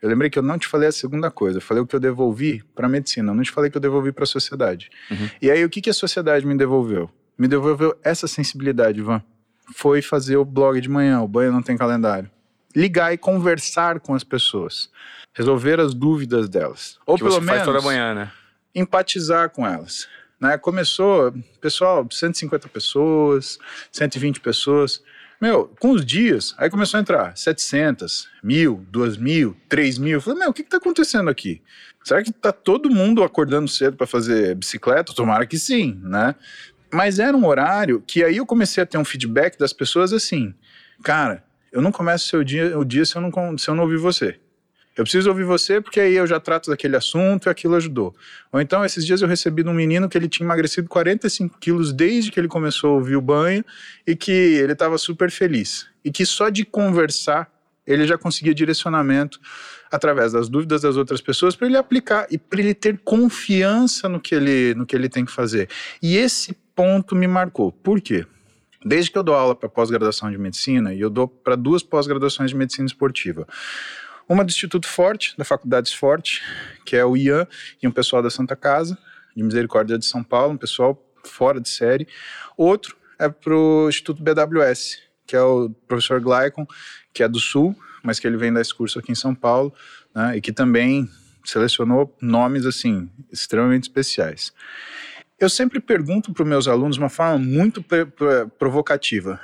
eu lembrei que eu não te falei a segunda coisa. Eu falei o que eu devolvi para a medicina, eu não te falei que eu devolvi para a sociedade. Uhum. E aí, o que, que a sociedade me devolveu? Me devolveu essa sensibilidade, Ivan. Foi fazer o blog de manhã, o banho não tem calendário. Ligar e conversar com as pessoas. Resolver as dúvidas delas. Ou que pelo menos. Faz toda manhã, né? Empatizar com elas. Né? Começou, pessoal, 150 pessoas, 120 pessoas. Meu, com os dias, aí começou a entrar 700, mil, duas mil, três mil. Eu falei, meu, o que está acontecendo aqui? Será que tá todo mundo acordando cedo para fazer bicicleta? Tomara que sim, né? Mas era um horário que aí eu comecei a ter um feedback das pessoas assim, cara, eu não começo o seu dia, o dia se eu não, se eu não ouvir você. Eu preciso ouvir você porque aí eu já trato daquele assunto e aquilo ajudou. Ou então, esses dias eu recebi de um menino que ele tinha emagrecido 45 quilos desde que ele começou a ouvir o banho e que ele estava super feliz. E que só de conversar ele já conseguia direcionamento através das dúvidas das outras pessoas para ele aplicar e para ele ter confiança no que ele, no que ele tem que fazer. E esse ponto me marcou. Por quê? Desde que eu dou aula para pós-graduação de medicina, e eu dou para duas pós-graduações de medicina esportiva. Uma do Instituto Forte, da Faculdade Forte, que é o IAN e um pessoal da Santa Casa, de Misericórdia de São Paulo, um pessoal fora de série. Outro é para o Instituto BWS, que é o professor Glycon, que é do Sul, mas que ele vem dar esse curso aqui em São Paulo, né, e que também selecionou nomes, assim, extremamente especiais. Eu sempre pergunto para os meus alunos de uma forma muito provocativa,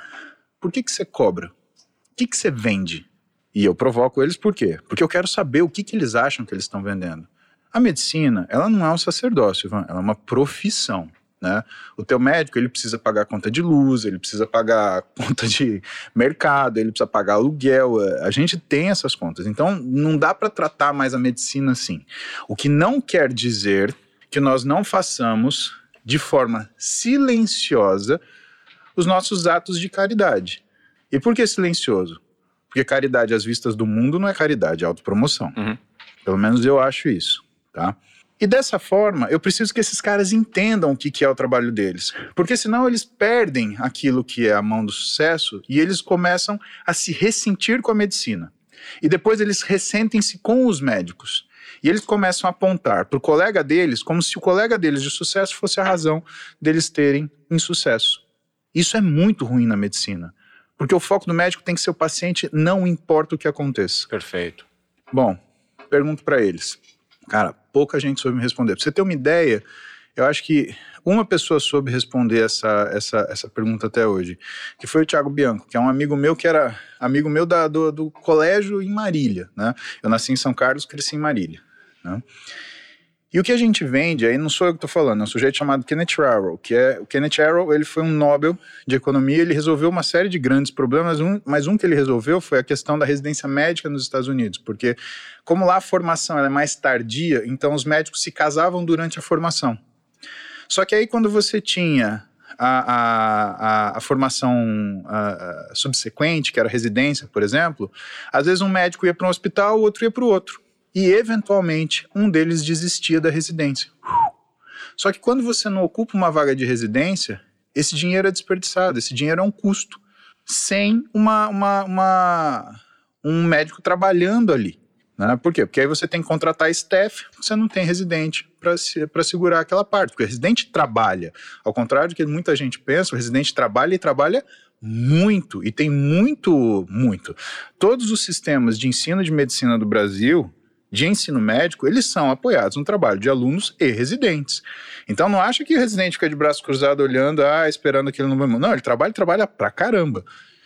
por que, que você cobra? O que, que você vende? E eu provoco eles por quê? Porque eu quero saber o que, que eles acham que eles estão vendendo. A medicina, ela não é um sacerdócio, Ivan, ela é uma profissão. Né? O teu médico ele precisa pagar conta de luz, ele precisa pagar *laughs* conta de mercado, ele precisa pagar aluguel. A gente tem essas contas, então não dá para tratar mais a medicina assim. O que não quer dizer que nós não façamos de forma silenciosa os nossos atos de caridade. E por que silencioso? Porque caridade às vistas do mundo não é caridade, é autopromoção. Uhum. Pelo menos eu acho isso, tá? E dessa forma, eu preciso que esses caras entendam o que, que é o trabalho deles. Porque senão eles perdem aquilo que é a mão do sucesso e eles começam a se ressentir com a medicina. E depois eles ressentem-se com os médicos. E eles começam a apontar para o colega deles como se o colega deles de sucesso fosse a razão deles terem insucesso. Isso é muito ruim na medicina. Porque o foco do médico tem que ser o paciente, não importa o que aconteça. Perfeito. Bom, pergunto para eles. Cara, pouca gente soube me responder. Pra você ter uma ideia, eu acho que uma pessoa soube responder essa, essa, essa pergunta até hoje, que foi o Thiago Bianco, que é um amigo meu que era amigo meu da, do, do colégio em Marília, né? Eu nasci em São Carlos, cresci em Marília, né? E o que a gente vende, aí não sou eu que estou falando, é um sujeito chamado Kenneth Arrow, que é o Kenneth Arrow, ele foi um Nobel de economia, ele resolveu uma série de grandes problemas, um, mas um que ele resolveu foi a questão da residência médica nos Estados Unidos, porque como lá a formação é mais tardia, então os médicos se casavam durante a formação. Só que aí quando você tinha a, a, a, formação a, subsequente, que era residência, por exemplo, às vezes um médico ia para um hospital, o outro ia para o outro e, eventualmente, um deles desistia da residência. Só que quando você não ocupa uma vaga de residência, esse dinheiro é desperdiçado, esse dinheiro é um custo, sem uma, uma, uma um médico trabalhando ali. Né? Por quê? Porque aí você tem que contratar staff, você não tem residente para segurar aquela parte, porque o residente trabalha. Ao contrário do que muita gente pensa, o residente trabalha e trabalha muito, e tem muito, muito. Todos os sistemas de ensino de medicina do Brasil, de ensino médico, eles são apoiados no trabalho de alunos e residentes. Então não acha que o residente fica de braço cruzado olhando, ah, esperando que ele não vai. Não, ele trabalha, trabalha pra caramba.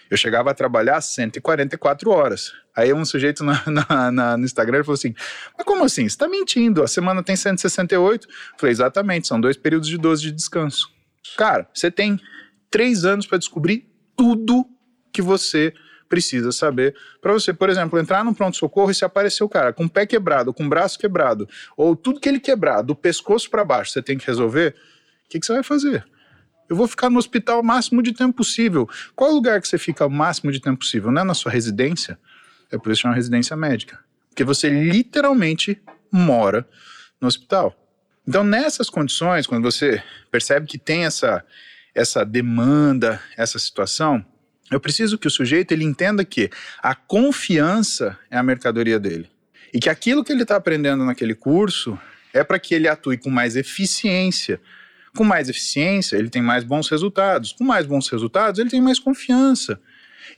Eu chegava a trabalhar 144 horas. Aí um sujeito na, *laughs* na, na, no Instagram falou assim: Mas como assim? Você está mentindo? A semana tem 168? Eu falei: Exatamente, são dois períodos de 12 de descanso. Cara, você tem três anos para descobrir tudo que você precisa saber para você, por exemplo, entrar no pronto-socorro e se aparecer o cara com o pé quebrado, com o braço quebrado, ou tudo que ele quebrar, do pescoço para baixo, você tem que resolver, o que, que você vai fazer? Eu vou ficar no hospital o máximo de tempo possível. Qual é o lugar que você fica o máximo de tempo possível? Não é na sua residência? É por isso que uma residência médica. Porque você literalmente mora no hospital. Então, nessas condições, quando você percebe que tem essa, essa demanda, essa situação, eu preciso que o sujeito ele entenda que a confiança é a mercadoria dele. E que aquilo que ele está aprendendo naquele curso é para que ele atue com mais eficiência. Com mais eficiência, ele tem mais bons resultados. Com mais bons resultados, ele tem mais confiança.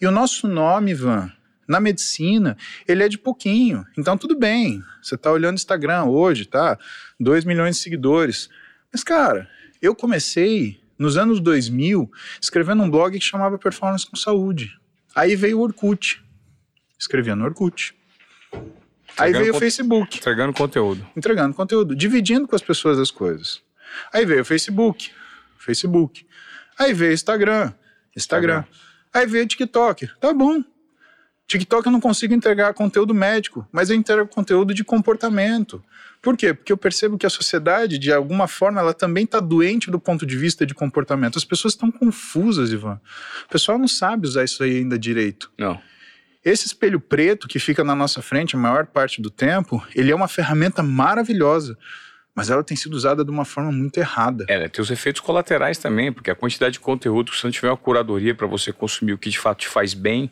E o nosso nome, Ivan, na medicina, ele é de pouquinho. Então, tudo bem. Você está olhando Instagram hoje, tá? 2 milhões de seguidores. Mas, cara, eu comecei nos anos 2000 escrevendo um blog que chamava Performance com Saúde. Aí veio o Orkut. Escrevia no Orkut. Aí veio o Facebook. Entregando conteúdo. Entregando conteúdo. Dividindo com as pessoas as coisas. Aí veio o Facebook. Facebook. Aí veio o Instagram. Instagram. Instagram. Aí veio o TikTok. Tá bom. TikTok eu não consigo entregar conteúdo médico, mas eu entrego conteúdo de comportamento. Por quê? Porque eu percebo que a sociedade, de alguma forma, ela também está doente do ponto de vista de comportamento. As pessoas estão confusas, Ivan. O pessoal não sabe usar isso aí ainda direito. Não. Esse espelho preto que fica na nossa frente a maior parte do tempo, ele é uma ferramenta maravilhosa mas ela tem sido usada de uma forma muito errada. É, tem os efeitos colaterais também, porque a quantidade de conteúdo, se não tiver uma curadoria para você consumir o que de fato te faz bem,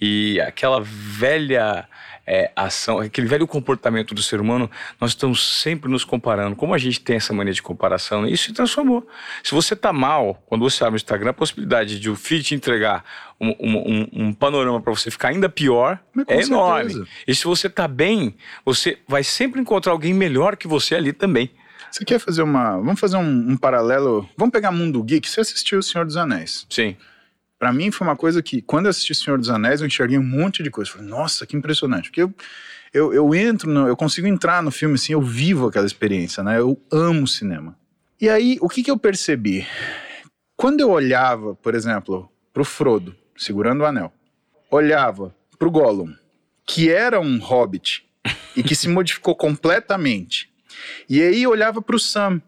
e aquela velha é, ação, aquele velho comportamento do ser humano, nós estamos sempre nos comparando. Como a gente tem essa mania de comparação, isso se transformou. Se você está mal, quando você abre o Instagram, a possibilidade de o feed te entregar um, um, um panorama para você ficar ainda pior é enorme. E se você está bem, você vai sempre encontrar alguém melhor que você ali também. Você quer fazer uma. Vamos fazer um, um paralelo. Vamos pegar Mundo Geek. Você assistiu O Senhor dos Anéis? Sim para mim foi uma coisa que, quando eu assisti Senhor dos Anéis, eu enxerguei um monte de coisa. Falei, nossa, que impressionante. Porque eu, eu, eu entro, no, eu consigo entrar no filme assim, eu vivo aquela experiência, né? Eu amo cinema. E aí, o que, que eu percebi? Quando eu olhava, por exemplo, pro Frodo, segurando o anel, olhava pro Gollum, que era um hobbit e que se *laughs* modificou completamente, e aí olhava pro Sam,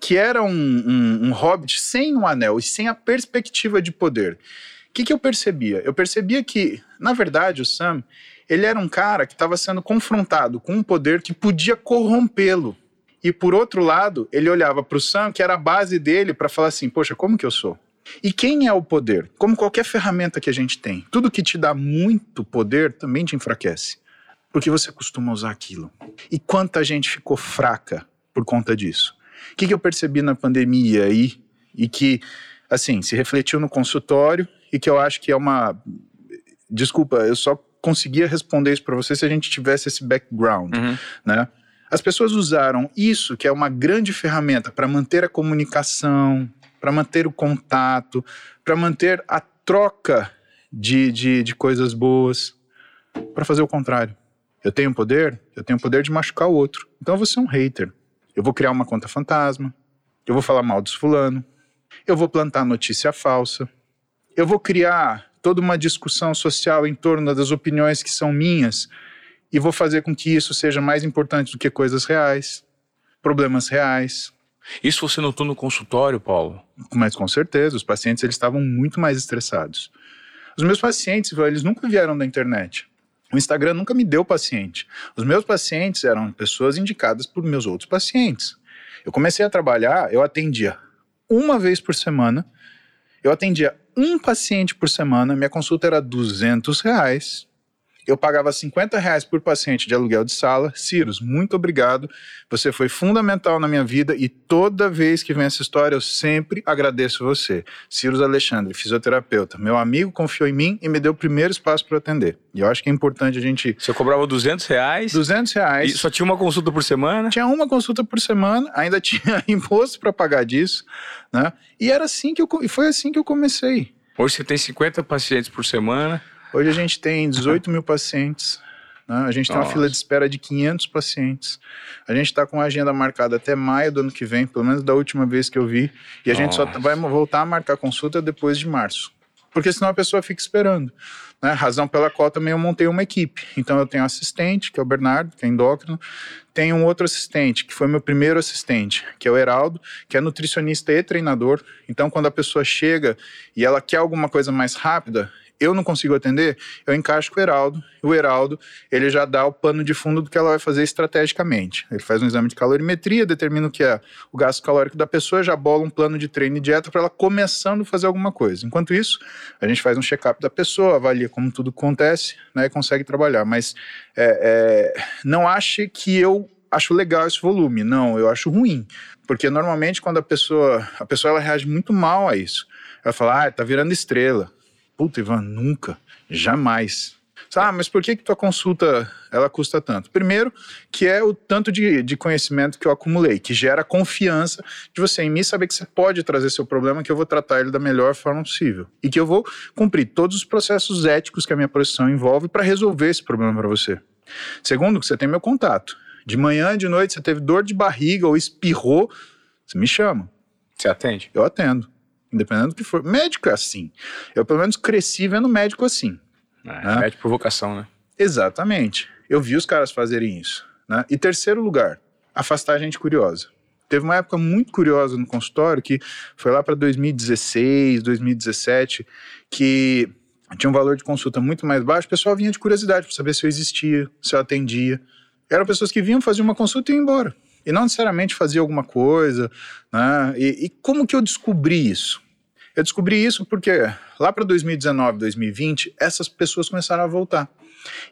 que era um, um, um hobbit sem um anel e sem a perspectiva de poder. O que, que eu percebia? Eu percebia que, na verdade, o Sam ele era um cara que estava sendo confrontado com um poder que podia corrompê-lo. E por outro lado, ele olhava para o Sam, que era a base dele, para falar assim: poxa, como que eu sou? E quem é o poder? Como qualquer ferramenta que a gente tem, tudo que te dá muito poder também te enfraquece. Porque você costuma usar aquilo. E quanta gente ficou fraca por conta disso. O que, que eu percebi na pandemia aí e que, assim, se refletiu no consultório e que eu acho que é uma. Desculpa, eu só conseguia responder isso para você se a gente tivesse esse background, uhum. né? As pessoas usaram isso, que é uma grande ferramenta para manter a comunicação, para manter o contato, para manter a troca de, de, de coisas boas, para fazer o contrário. Eu tenho poder, eu tenho o poder de machucar o outro. Então eu vou ser um hater. Eu vou criar uma conta fantasma, eu vou falar mal dos fulano, eu vou plantar notícia falsa, eu vou criar toda uma discussão social em torno das opiniões que são minhas e vou fazer com que isso seja mais importante do que coisas reais, problemas reais. Isso você notou no consultório, Paulo? Mas com certeza, os pacientes eles estavam muito mais estressados. Os meus pacientes, eles nunca vieram da internet. O Instagram nunca me deu paciente. Os meus pacientes eram pessoas indicadas por meus outros pacientes. Eu comecei a trabalhar, eu atendia uma vez por semana, eu atendia um paciente por semana, minha consulta era 200 reais eu pagava 50 reais por paciente de aluguel de sala. Ciros, muito obrigado. Você foi fundamental na minha vida e toda vez que vem essa história eu sempre agradeço você. Ciros Alexandre, fisioterapeuta. Meu amigo confiou em mim e me deu o primeiro espaço para atender. E eu acho que é importante a gente. Você cobrava 200 reais? 200 reais. E só tinha uma consulta por semana? Tinha uma consulta por semana, ainda *laughs* tinha imposto para pagar disso, né? E era assim que eu, e foi assim que eu comecei. Hoje você tem 50 pacientes por semana. Hoje a gente tem 18 mil pacientes. Né? A gente tem Nossa. uma fila de espera de 500 pacientes. A gente está com a agenda marcada até maio do ano que vem, pelo menos da última vez que eu vi. E a Nossa. gente só vai voltar a marcar consulta depois de março. Porque senão a pessoa fica esperando. Né? Razão pela qual também eu montei uma equipe. Então eu tenho um assistente, que é o Bernardo, que é endócrino. Tenho um outro assistente, que foi meu primeiro assistente, que é o Heraldo, que é nutricionista e treinador. Então quando a pessoa chega e ela quer alguma coisa mais rápida, eu não consigo atender, eu encaixo com o Heraldo. O Heraldo, ele já dá o pano de fundo do que ela vai fazer estrategicamente. Ele faz um exame de calorimetria, determina o que é o gasto calórico da pessoa, já bola um plano de treino e dieta para ela começando a fazer alguma coisa. Enquanto isso, a gente faz um check-up da pessoa, avalia como tudo acontece, né, e consegue trabalhar. Mas é, é, não ache que eu acho legal esse volume. Não, eu acho ruim. Porque normalmente quando a pessoa, a pessoa ela reage muito mal a isso. Ela fala, ah, tá virando estrela. Puta, Ivan, nunca, jamais. Ah, mas por que, que tua consulta ela custa tanto? Primeiro, que é o tanto de, de conhecimento que eu acumulei, que gera confiança de você em mim saber que você pode trazer seu problema, que eu vou tratar ele da melhor forma possível. E que eu vou cumprir todos os processos éticos que a minha profissão envolve para resolver esse problema para você. Segundo, que você tem meu contato. De manhã, de noite, você teve dor de barriga ou espirrou, você me chama. Você atende? Eu atendo independente do que for. Médico é assim. Eu, pelo menos, cresci vendo médico assim. É, né? Médico por vocação, né? Exatamente. Eu vi os caras fazerem isso. Né? E terceiro lugar, afastar a gente curiosa. Teve uma época muito curiosa no consultório, que foi lá para 2016, 2017, que tinha um valor de consulta muito mais baixo, o pessoal vinha de curiosidade para saber se eu existia, se eu atendia. Eram pessoas que vinham, faziam uma consulta e iam embora. E não necessariamente faziam alguma coisa. Né? E, e como que eu descobri isso? Eu descobri isso porque lá para 2019, 2020, essas pessoas começaram a voltar.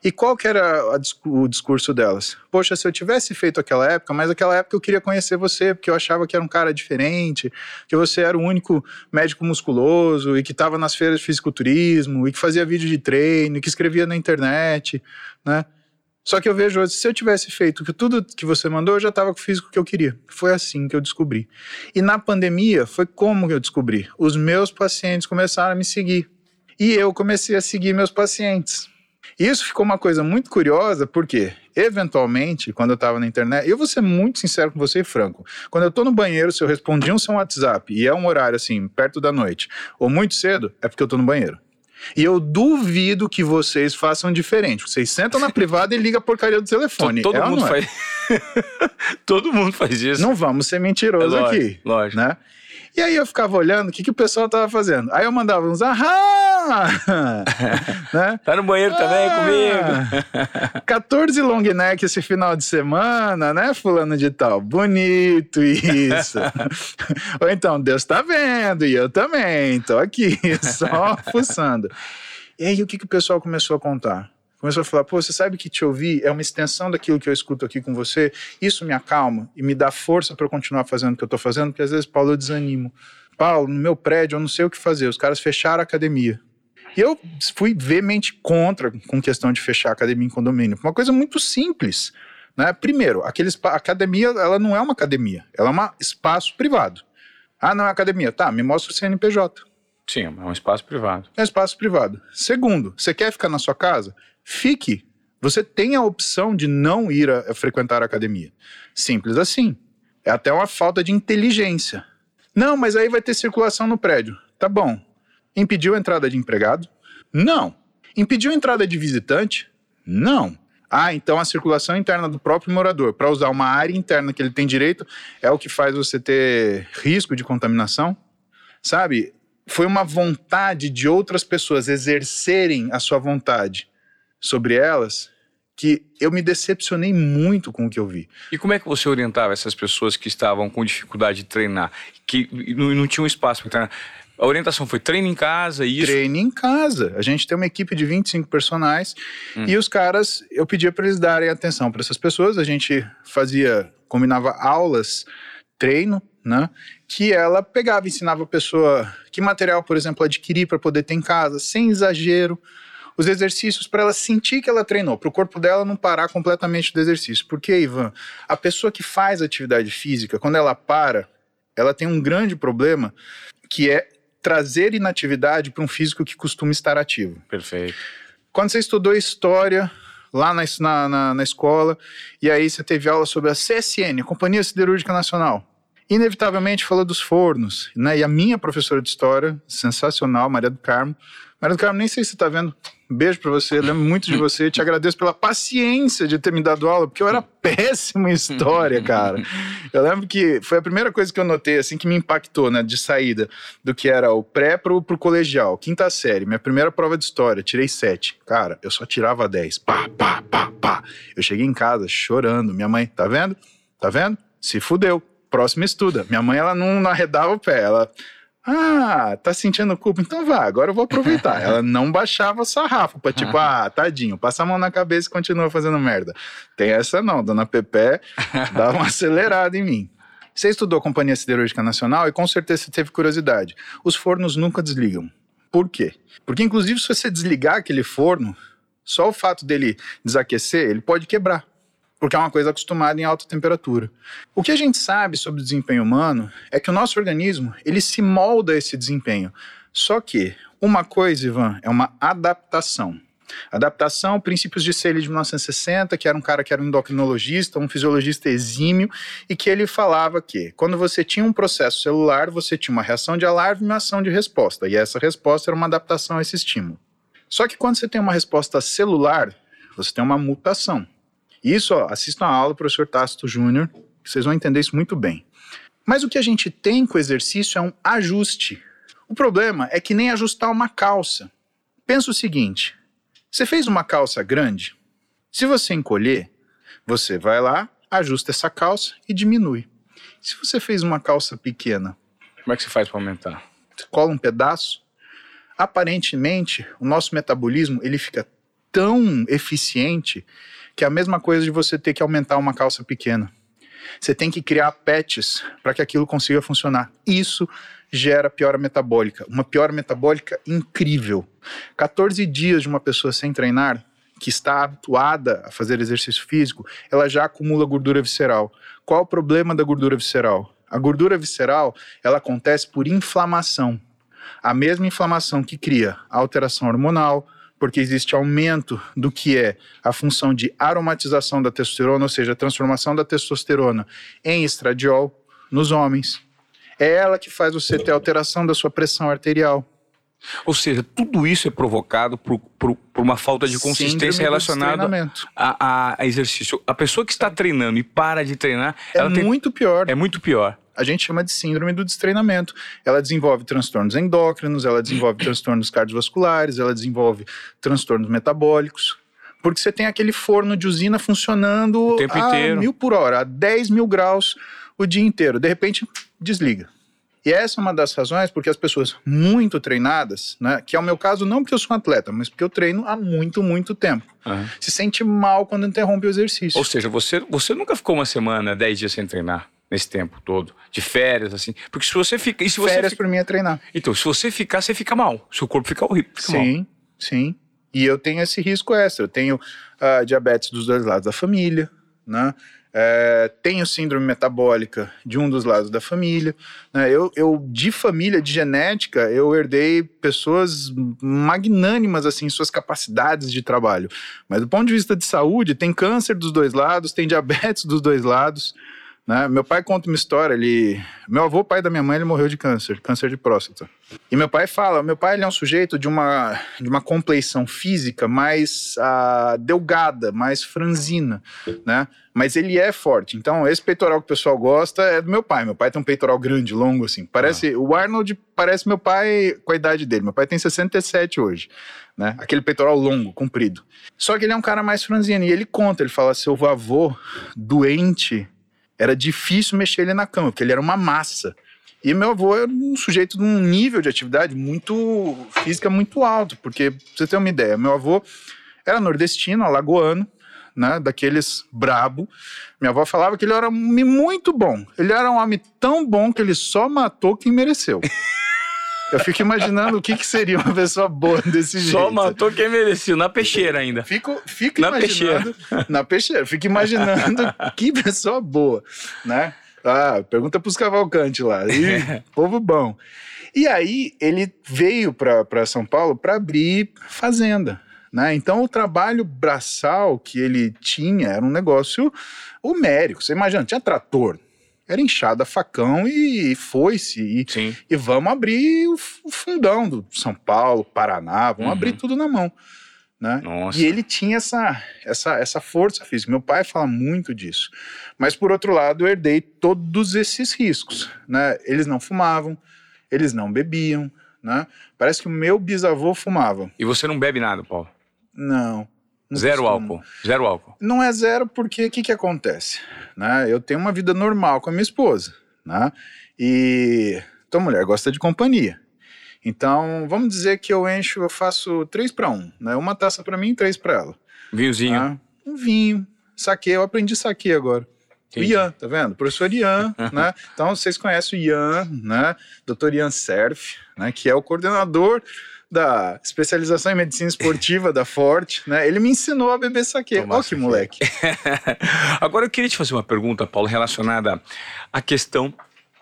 E qual que era o discurso delas? Poxa, se eu tivesse feito aquela época, mas aquela época eu queria conhecer você, porque eu achava que era um cara diferente, que você era o único médico musculoso e que estava nas feiras de fisiculturismo e que fazia vídeo de treino e que escrevia na internet, né? Só que eu vejo hoje, se eu tivesse feito tudo que você mandou, eu já estava com o físico que eu queria. Foi assim que eu descobri. E na pandemia, foi como que eu descobri? Os meus pacientes começaram a me seguir. E eu comecei a seguir meus pacientes. E isso ficou uma coisa muito curiosa, porque, eventualmente, quando eu estava na internet, eu vou ser muito sincero com você e franco. Quando eu estou no banheiro, se eu respondi um seu WhatsApp e é um horário assim, perto da noite, ou muito cedo, é porque eu estou no banheiro. E eu duvido que vocês façam diferente. Vocês sentam na privada e ligam a porcaria do telefone. Todo, é mundo é? faz. *laughs* todo mundo faz isso. Não vamos ser mentirosos é lógico, aqui. Lógico. Né? E aí eu ficava olhando o que, que o pessoal tava fazendo. Aí eu mandava uns ahá! *laughs* né? Tá no banheiro ah, também comigo. *laughs* 14 long neck esse final de semana, né, fulano de tal? Bonito isso. *laughs* Ou então, Deus tá vendo, e eu também, tô aqui, só fuçando. E aí o que, que o pessoal começou a contar? Começou a falar: pô, você sabe que te ouvir é uma extensão daquilo que eu escuto aqui com você, isso me acalma e me dá força para continuar fazendo o que eu estou fazendo, porque às vezes, Paulo, eu desanimo. Paulo, no meu prédio eu não sei o que fazer, os caras fecharam a academia. E eu fui veemente contra com questão de fechar a academia em condomínio. Uma coisa muito simples. Né? Primeiro, aquele a academia ela não é uma academia, ela é um espaço privado. Ah, não é academia. Tá, me mostra o CNPJ. Sim, é um espaço privado. É um espaço privado. Segundo, você quer ficar na sua casa? Fique. Você tem a opção de não ir a, a frequentar a academia. Simples assim. É até uma falta de inteligência. Não, mas aí vai ter circulação no prédio. Tá bom. Impediu a entrada de empregado? Não. Impediu a entrada de visitante? Não. Ah, então a circulação interna do próprio morador, para usar uma área interna que ele tem direito, é o que faz você ter risco de contaminação? Sabe? Foi uma vontade de outras pessoas exercerem a sua vontade sobre elas que eu me decepcionei muito com o que eu vi. E como é que você orientava essas pessoas que estavam com dificuldade de treinar, que não, não tinham espaço para treinar? A orientação foi treino em casa e isso? Treino em casa. A gente tem uma equipe de 25 personagens hum. e os caras, eu pedia para eles darem atenção para essas pessoas. A gente fazia, combinava aulas, treino, né? Que ela pegava, ensinava a pessoa que material, por exemplo, adquirir para poder ter em casa, sem exagero os exercícios para ela sentir que ela treinou, para o corpo dela não parar completamente do exercício. Porque, Ivan, a pessoa que faz atividade física, quando ela para, ela tem um grande problema que é trazer inatividade para um físico que costuma estar ativo. Perfeito. Quando você estudou história lá na, na, na escola, e aí você teve aula sobre a CSN, Companhia Siderúrgica Nacional, inevitavelmente falou dos fornos, né? E a minha professora de história, sensacional, Maria do Carmo, Mário do Carmo, nem sei se você tá vendo. Beijo pra você, lembro muito de você. Te agradeço pela paciência de ter me dado aula, porque eu era *laughs* péssimo em história, cara. Eu lembro que foi a primeira coisa que eu notei, assim, que me impactou, né, de saída, do que era o pré pro, pro colegial, quinta série, minha primeira prova de história, tirei sete. Cara, eu só tirava dez. Pá, pá, pá, pá. Eu cheguei em casa chorando. Minha mãe, tá vendo? Tá vendo? Se fudeu. Próximo estuda. Minha mãe, ela não arredava o pé. Ela, ah, tá sentindo culpa? Então vá, agora eu vou aproveitar. *laughs* Ela não baixava o sarrafo pra tipo, ah, tadinho, passa a mão na cabeça e continua fazendo merda. Tem essa não, dona Pepe *laughs* dá uma acelerada em mim. Você estudou Companhia Siderúrgica Nacional e com certeza você teve curiosidade. Os fornos nunca desligam. Por quê? Porque, inclusive, se você desligar aquele forno, só o fato dele desaquecer, ele pode quebrar porque é uma coisa acostumada em alta temperatura. O que a gente sabe sobre o desempenho humano é que o nosso organismo ele se molda a esse desempenho. Só que uma coisa, Ivan, é uma adaptação. Adaptação, princípios de Seeley de 1960, que era um cara que era um endocrinologista, um fisiologista exímio, e que ele falava que quando você tinha um processo celular, você tinha uma reação de alarme e uma ação de resposta, e essa resposta era uma adaptação a esse estímulo. Só que quando você tem uma resposta celular, você tem uma mutação. Isso, ó, assistam a aula do professor Tácito Júnior, vocês vão entender isso muito bem. Mas o que a gente tem com o exercício é um ajuste. O problema é que nem ajustar uma calça. Pensa o seguinte: você fez uma calça grande? Se você encolher, você vai lá, ajusta essa calça e diminui. Se você fez uma calça pequena, como é que você faz para aumentar? Você cola um pedaço. Aparentemente, o nosso metabolismo ele fica tão eficiente que é a mesma coisa de você ter que aumentar uma calça pequena. Você tem que criar patches para que aquilo consiga funcionar. Isso gera piora metabólica, uma piora metabólica incrível. 14 dias de uma pessoa sem treinar, que está habituada a fazer exercício físico, ela já acumula gordura visceral. Qual o problema da gordura visceral? A gordura visceral, ela acontece por inflamação. A mesma inflamação que cria alteração hormonal, porque existe aumento do que é a função de aromatização da testosterona, ou seja, a transformação da testosterona em estradiol nos homens. É ela que faz você ter alteração da sua pressão arterial. Ou seja, tudo isso é provocado por, por, por uma falta de consistência Síndrome relacionada a, a, exercício. A pessoa que está treinando e para de treinar. É muito tem... pior. É muito pior a gente chama de síndrome do destreinamento. Ela desenvolve transtornos endócrinos, ela desenvolve transtornos cardiovasculares, ela desenvolve transtornos metabólicos. Porque você tem aquele forno de usina funcionando a inteiro. mil por hora, a 10 mil graus o dia inteiro. De repente, desliga. E essa é uma das razões porque as pessoas muito treinadas, né, que é o meu caso não porque eu sou um atleta, mas porque eu treino há muito, muito tempo, uhum. se sente mal quando interrompe o exercício. Ou seja, você, você nunca ficou uma semana, 10 dias sem treinar? nesse tempo todo, de férias, assim. Porque se você fica. E se férias fica, para mim é treinar. Então, se você ficar, você fica mal. Seu corpo fica horrível. Fica sim, mal. sim. E eu tenho esse risco extra. Eu tenho uh, diabetes dos dois lados da família, né? É, tenho síndrome metabólica de um dos lados da família. Né? Eu, eu, de família, de genética, eu herdei pessoas magnânimas, assim, suas capacidades de trabalho. Mas do ponto de vista de saúde, tem câncer dos dois lados, tem diabetes dos dois lados. Né? Meu pai conta uma história, ele... Meu avô, pai da minha mãe, ele morreu de câncer, câncer de próstata. E meu pai fala, meu pai ele é um sujeito de uma, de uma compleição física mais uh, delgada, mais franzina, né? Mas ele é forte. Então, esse peitoral que o pessoal gosta é do meu pai. Meu pai tem um peitoral grande, longo, assim. Parece... Ah. O Arnold parece meu pai com a idade dele. Meu pai tem 67 hoje, né? Aquele peitoral longo, comprido. Só que ele é um cara mais franzino. E ele conta, ele fala, seu avô, doente era difícil mexer ele na cama, porque ele era uma massa. E meu avô era um sujeito de um nível de atividade muito física muito alto, porque pra você ter uma ideia, meu avô era nordestino, alagoano, né, daqueles brabo. Minha avó falava que ele era um homem muito bom. Ele era um homem tão bom que ele só matou quem mereceu. *laughs* Eu fico imaginando o que, que seria uma pessoa boa desse jeito. Só matou quem merecia, na peixeira ainda. Fico, fico na imaginando. Peixeira. Na peixeira. Fico imaginando *laughs* que pessoa boa, né? Ah, pergunta pros Cavalcante lá. E, povo bom. E aí ele veio para São Paulo para abrir fazenda. Né? Então o trabalho braçal que ele tinha era um negócio homérico. Você imagina, tinha trator, Era enxada, facão e foi-se. E, Sim. e vamos abrir o, fundão do São Paulo, Paraná, vamos Uhum. abrir tudo na mão. Né? Nossa. E ele tinha essa, essa, essa força física. Meu pai fala muito disso. Mas, por outro lado, eu herdei todos esses riscos. Né? Eles não fumavam, eles não bebiam. Né? Parece que o meu bisavô fumava. E você não bebe nada, Paulo? Não. Zero costumo. álcool. Zero álcool. Não é zero porque o que, que acontece? Né? Eu tenho uma vida normal com a minha esposa. Né? E tua mulher gosta de companhia. Então, vamos dizer que eu encho, eu faço três para um. Né? Uma taça para mim e três para ela. Vinhozinho. Tá? Um vinho. Saque, eu aprendi saque agora. O Entendi. Ian, tá vendo? Professor Ian, *laughs* né? Então vocês conhecem o Ian, né? Dr. Ian Serf, né? Que é o coordenador da especialização em medicina esportiva da Forte, né? Ele me ensinou a beber saque. Tomar Ó que saquê. moleque. *laughs* Agora eu queria te fazer uma pergunta, Paulo, relacionada à questão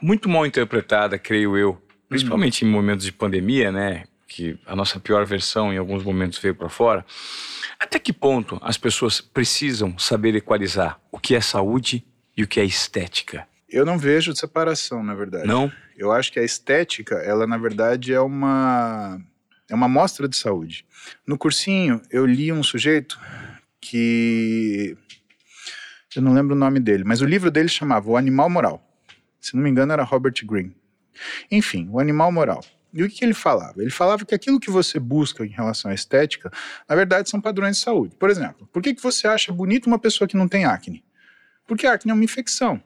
muito mal interpretada, creio eu, principalmente em momentos de pandemia, né? Que a nossa pior versão em alguns momentos veio para fora. Até que ponto as pessoas precisam saber equalizar o que é saúde e o que é estética? Eu não vejo separação, na verdade. Não? Eu acho que a estética, ela na verdade é uma é uma mostra de saúde. No cursinho eu li um sujeito que eu não lembro o nome dele, mas o livro dele chamava O Animal Moral. Se não me engano era Robert Greene. Enfim, O Animal Moral. E o que, que ele falava? Ele falava que aquilo que você busca em relação à estética, na verdade, são padrões de saúde. Por exemplo, por que, que você acha bonito uma pessoa que não tem acne? Porque a acne é uma infecção.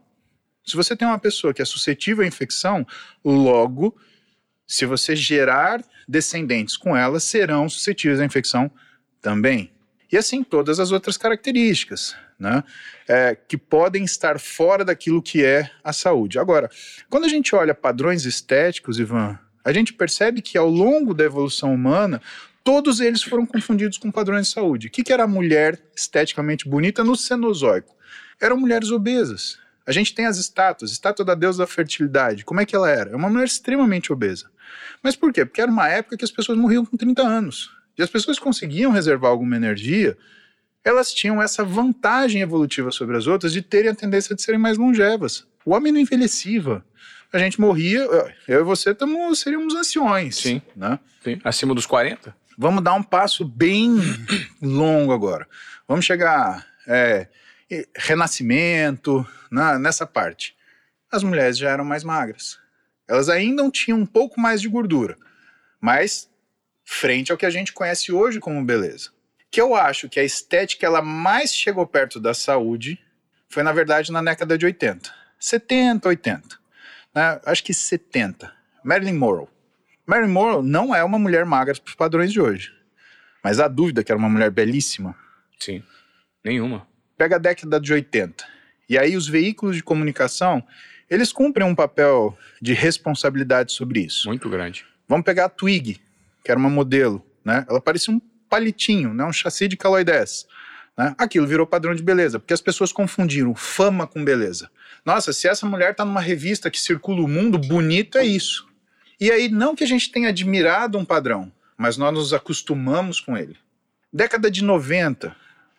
Se você tem uma pessoa que é suscetível à infecção, logo, se você gerar descendentes com ela, serão suscetíveis à infecção também. E assim todas as outras características, né? É, que podem estar fora daquilo que é a saúde. Agora, quando a gente olha padrões estéticos, Ivan, a gente percebe que ao longo da evolução humana, todos eles foram confundidos com padrões de saúde. O que, que era a mulher esteticamente bonita no Cenozoico? Eram mulheres obesas. A gente tem as estátuas, estátua da deusa da fertilidade. Como é que ela era? É uma mulher extremamente obesa. Mas por quê? Porque era uma época que as pessoas morriam com 30 anos. E as pessoas conseguiam reservar alguma energia, elas tinham essa vantagem evolutiva sobre as outras de terem a tendência de serem mais longevas. O homem não envelhecia. A gente morria, eu e você tamo, seríamos anciões. Sim. Né? Sim. Acima dos 40? Vamos dar um passo bem longo agora. Vamos chegar é, renascimento, na- nessa parte. As mulheres já eram mais magras. Elas ainda tinham um pouco mais de gordura, mas frente ao que a gente conhece hoje como beleza. Que eu acho que a estética ela mais chegou perto da saúde foi na verdade na década de 80, 70, 80, né? Acho que 70. Marilyn Monroe. Marilyn Monroe não é uma mulher magra para os padrões de hoje. Mas há dúvida que era uma mulher belíssima. Sim. Nenhuma. Pega a década de 80. E aí os veículos de comunicação, eles cumprem um papel de responsabilidade sobre isso. Muito grande. Vamos pegar a Twig, que era uma modelo, né? Ela parecia um palitinho, né? Um chassi de caloidez. Né? Aquilo virou padrão de beleza, porque as pessoas confundiram fama com beleza. Nossa, se essa mulher tá numa revista que circula o mundo, bonito é isso. E aí, não que a gente tenha admirado um padrão, mas nós nos acostumamos com ele. Década de 90,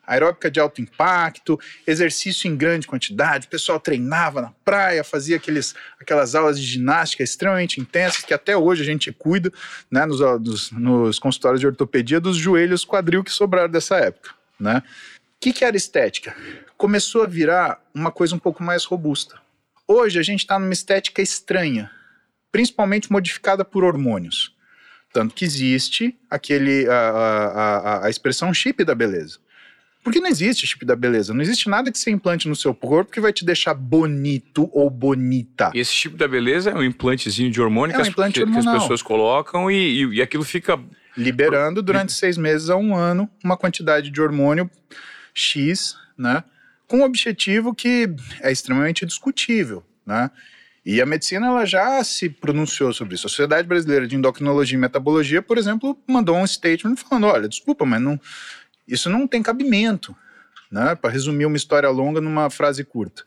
aeróbica de alto impacto, exercício em grande quantidade, o pessoal treinava na praia, fazia aqueles, aquelas aulas de ginástica extremamente intensas, que até hoje a gente cuida, né, nos, nos, consultórios de ortopedia, dos joelhos quadril que sobraram dessa época. Né? O que, que era estética? Começou a virar uma coisa um pouco mais robusta. Hoje a gente está numa estética estranha, principalmente modificada por hormônios. Tanto que existe aquele, a, a, a, a expressão chip da beleza. Porque não existe chip da beleza. Não existe nada que você implante no seu corpo que vai te deixar bonito ou bonita. E esse tipo da beleza é um implantezinho de hormônio É que, um as, implante que- que as pessoas colocam e, e, e aquilo fica. Liberando durante seis meses a um ano uma quantidade de hormônio X, né? Com um objetivo que é extremamente discutível, né? E a medicina ela já se pronunciou sobre isso. A Sociedade Brasileira de Endocrinologia e Metabologia, por exemplo, mandou um statement falando: olha, desculpa, mas não, isso não tem cabimento. Né, para resumir uma história longa numa frase curta.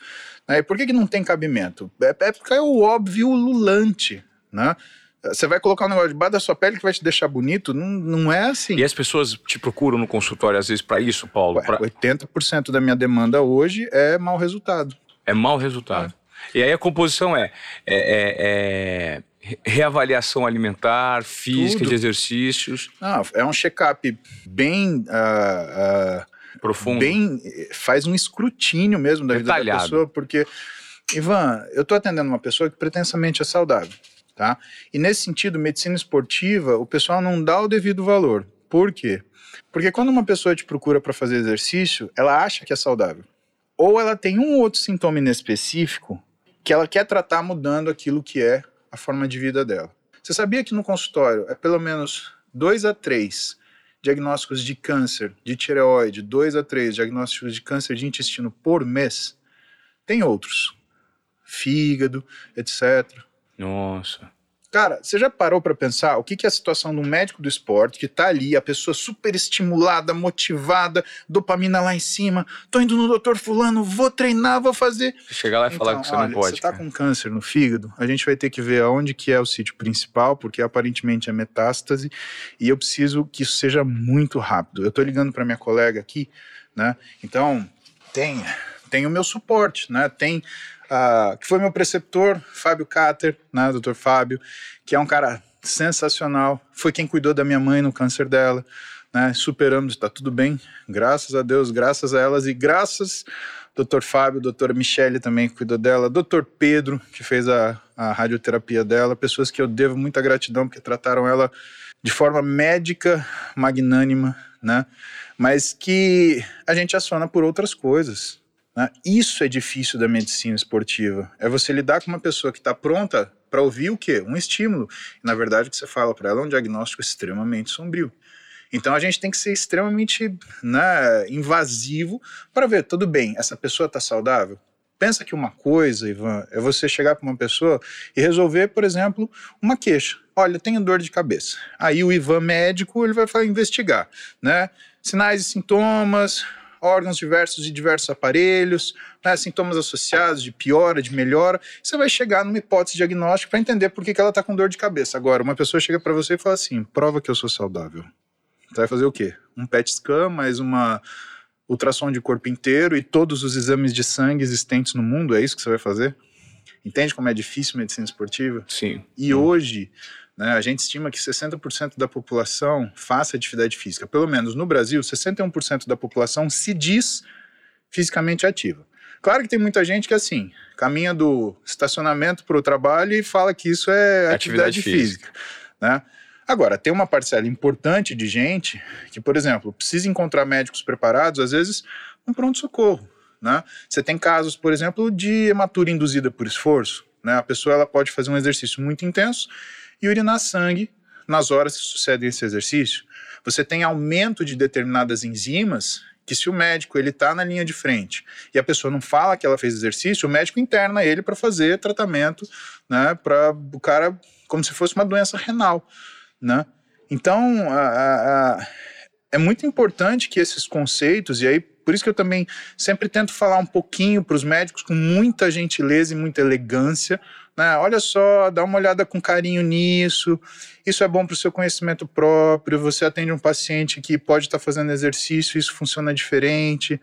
Né, e por que, que não tem cabimento? É, é porque é o óbvio lulante. Né? Você vai colocar um negócio debaixo da sua pele que vai te deixar bonito? Não, não é assim. E as pessoas te procuram no consultório às vezes para isso, Paulo. Ué, pra- 80% da minha demanda hoje é mau resultado. É mau resultado. E aí a composição é, é, é, é reavaliação alimentar, física, Tudo. de exercícios. É um check-up bem uh, uh, profundo. Bem, faz um escrutínio mesmo da Detalhado. vida da pessoa, porque Ivan, eu estou atendendo uma pessoa que pretensamente é saudável, tá? E nesse sentido, medicina esportiva, o pessoal não dá o devido valor. Por quê? Porque quando uma pessoa te procura para fazer exercício, ela acha que é saudável. Ou ela tem um outro sintoma inespecífico que ela quer tratar mudando aquilo que é a forma de vida dela. Você sabia que no consultório é pelo menos dois a três diagnósticos de câncer de tireoide, dois a três diagnósticos de câncer de intestino por mês? Tem outros. Fígado, etc. Nossa. Cara, você já parou para pensar o que, que é a situação de um médico do esporte que tá ali, a pessoa super estimulada, motivada, dopamina lá em cima, tô indo no doutor fulano, vou treinar, vou fazer. Chegar lá e então, falar que você olha, não pode. Você tá cara. com câncer no fígado, a gente vai ter que ver aonde que é o sítio principal, porque aparentemente é metástase, e eu preciso que isso seja muito rápido. Eu tô ligando para minha colega aqui, né? Então, tem, tem o meu suporte, né? Tem uh, que foi meu preceptor, Fábio Cater, né, doutor Fábio, que é um cara sensacional, foi quem cuidou da minha mãe no câncer dela, né, superamos, está tudo bem, graças a Deus, graças a elas e graças doutor Fábio, doutora Michele também cuidou dela, doutor Pedro, que fez a, a radioterapia dela, pessoas que eu devo muita gratidão porque trataram ela de forma médica, magnânima, né? Mas que a gente aciona por outras coisas? Isso é difícil da medicina esportiva. É você lidar com uma pessoa que está pronta para ouvir o quê? Um estímulo. Na verdade, o que você fala para ela é um diagnóstico extremamente sombrio. Então a gente tem que ser extremamente né, invasivo para ver, tudo bem, essa pessoa está saudável? Pensa que uma coisa, Ivan, é você chegar para uma pessoa e resolver, por exemplo, uma queixa. Olha, eu tenho dor de cabeça. Aí o Ivan médico ele vai investigar, né? Sinais e sintomas, órgãos diversos e diversos aparelhos, né, sintomas associados de piora, de melhora. Você vai chegar numa hipótese diagnóstica para entender por que, que ela está com dor de cabeça. Agora, uma pessoa chega para você e fala assim: prova que eu sou saudável. Você vai fazer o quê? Um PET scan, mais uma ultrassom de corpo inteiro e todos os exames de sangue existentes no mundo? É isso que você vai fazer? Entende como é difícil medicina esportiva? Sim. E hoje, né? A gente estima que 60% da população faça atividade física. Pelo menos no Brasil, 61% da população se diz fisicamente ativa. Claro que tem muita gente que, assim, caminha do estacionamento para o trabalho e fala que isso é atividade, atividade física. física né? Agora, tem uma parcela importante de gente que, por exemplo, precisa encontrar médicos preparados, às vezes, no pronto-socorro. Né? Você tem casos, por exemplo, de hematura induzida por esforço. Né? A pessoa ela pode fazer um exercício muito intenso e urinar sangue nas horas que sucedem esse exercício. Você tem aumento de determinadas enzimas que se o médico ele está na linha de frente e a pessoa não fala que ela fez exercício, o médico interna ele para fazer tratamento, né, para o cara como se fosse uma doença renal, né? Então, a, a, a, é muito importante que esses conceitos e aí por isso que eu também sempre tento falar um pouquinho para os médicos com muita gentileza e muita elegância, né? Olha só, dá uma olhada com carinho nisso. Isso é bom para o seu conhecimento próprio. Você atende um paciente que pode estar tá fazendo exercício, isso funciona diferente.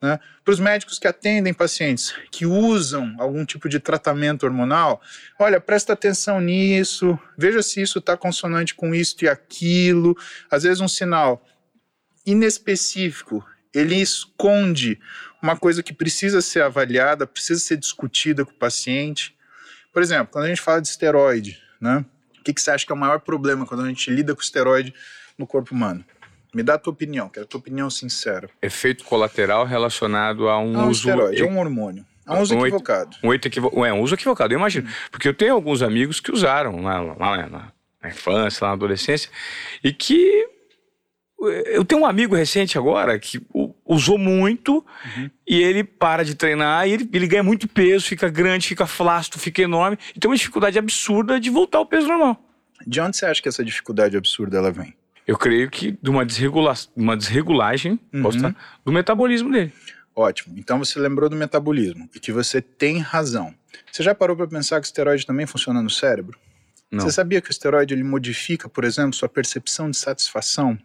Né? Para os médicos que atendem pacientes que usam algum tipo de tratamento hormonal, olha, presta atenção nisso, veja se isso está consonante com isso e aquilo. Às vezes, um sinal inespecífico ele esconde uma coisa que precisa ser avaliada, precisa ser discutida com o paciente. Por exemplo, quando a gente fala de esteroide, né? O que, que você acha que é o maior problema quando a gente lida com esteroide no corpo humano? Me dá a tua opinião, quero a tua opinião sincera. Efeito colateral relacionado a um a um uso. Esteroide, é um hormônio. É um uso um equivocado. Um, equivo... é, um uso equivocado, eu imagino. Hum. Porque eu tenho alguns amigos que usaram lá, lá na, na infância, lá na adolescência, e que eu tenho um amigo recente agora que usou muito uhum. e ele para de treinar e ele, ele, ganha muito peso, fica grande, fica flácido, fica enorme e tem uma dificuldade absurda de voltar ao peso normal. De onde você acha que essa dificuldade absurda ela vem? Eu creio que de uma, desregula uma desregulagem uhum. do metabolismo dele. Ótimo. Então você lembrou do metabolismo e que você tem razão. Você já parou para pensar que o esteroide também funciona no cérebro? Não. Você sabia que o esteroide ele modifica, por exemplo, sua percepção de satisfação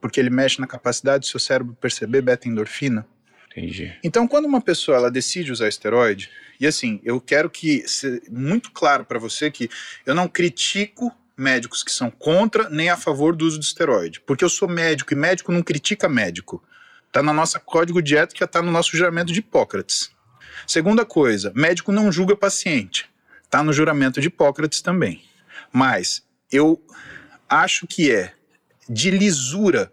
porque ele mexe na capacidade do seu cérebro perceber beta-endorfina. Entendi. Então, quando uma pessoa ela decide usar esteroide, e assim, eu quero que seja muito claro para você que eu não critico médicos que são contra nem a favor do uso de esteroide, porque eu sou médico e médico não critica médico. Tá no nosso código de ética, tá no nosso juramento de Hipócrates. Segunda coisa, médico não julga paciente. Tá no juramento de Hipócrates também. Mas eu acho que é de lisura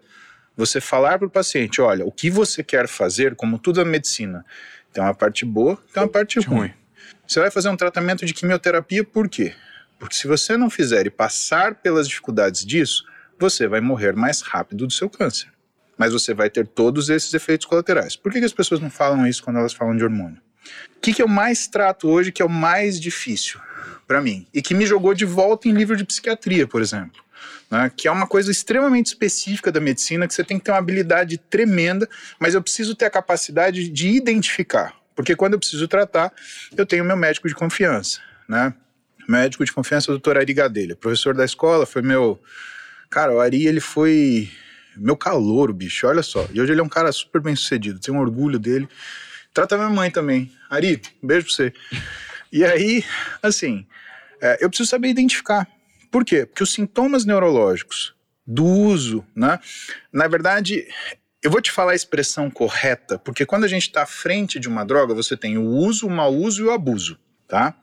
você falar para o paciente, olha, o que você quer fazer, como tudo a medicina, tem uma parte boa, tem uma parte ruim. ruim. Você vai fazer um tratamento de quimioterapia por quê? Porque se você não fizer e passar pelas dificuldades disso, você vai morrer mais rápido do seu câncer. Mas você vai ter todos esses efeitos colaterais. Por que, que as pessoas não falam isso quando elas falam de hormônio? O que, que eu mais trato hoje que é o mais difícil para mim? E que me jogou de volta em livro de psiquiatria, por exemplo né, que é uma coisa extremamente específica da medicina, que você tem que ter uma habilidade tremenda, mas eu preciso ter a capacidade de identificar. Porque quando eu preciso tratar, eu tenho meu médico de confiança, né? Médico de confiança o doutor Ari Gadelha, professor da escola, foi meu... Cara, o Ari, ele foi meu calor, bicho, olha só. E hoje ele é um cara super bem sucedido, tenho um orgulho dele. Trata minha mãe também. Ari, beijo pra você. E aí, assim, é, eu preciso saber identificar. Por quê? Porque os sintomas neurológicos do uso, né? Na verdade, eu vou te falar a expressão correta, porque quando a gente está à frente de uma droga, você tem o uso, o mau uso e o abuso, tá?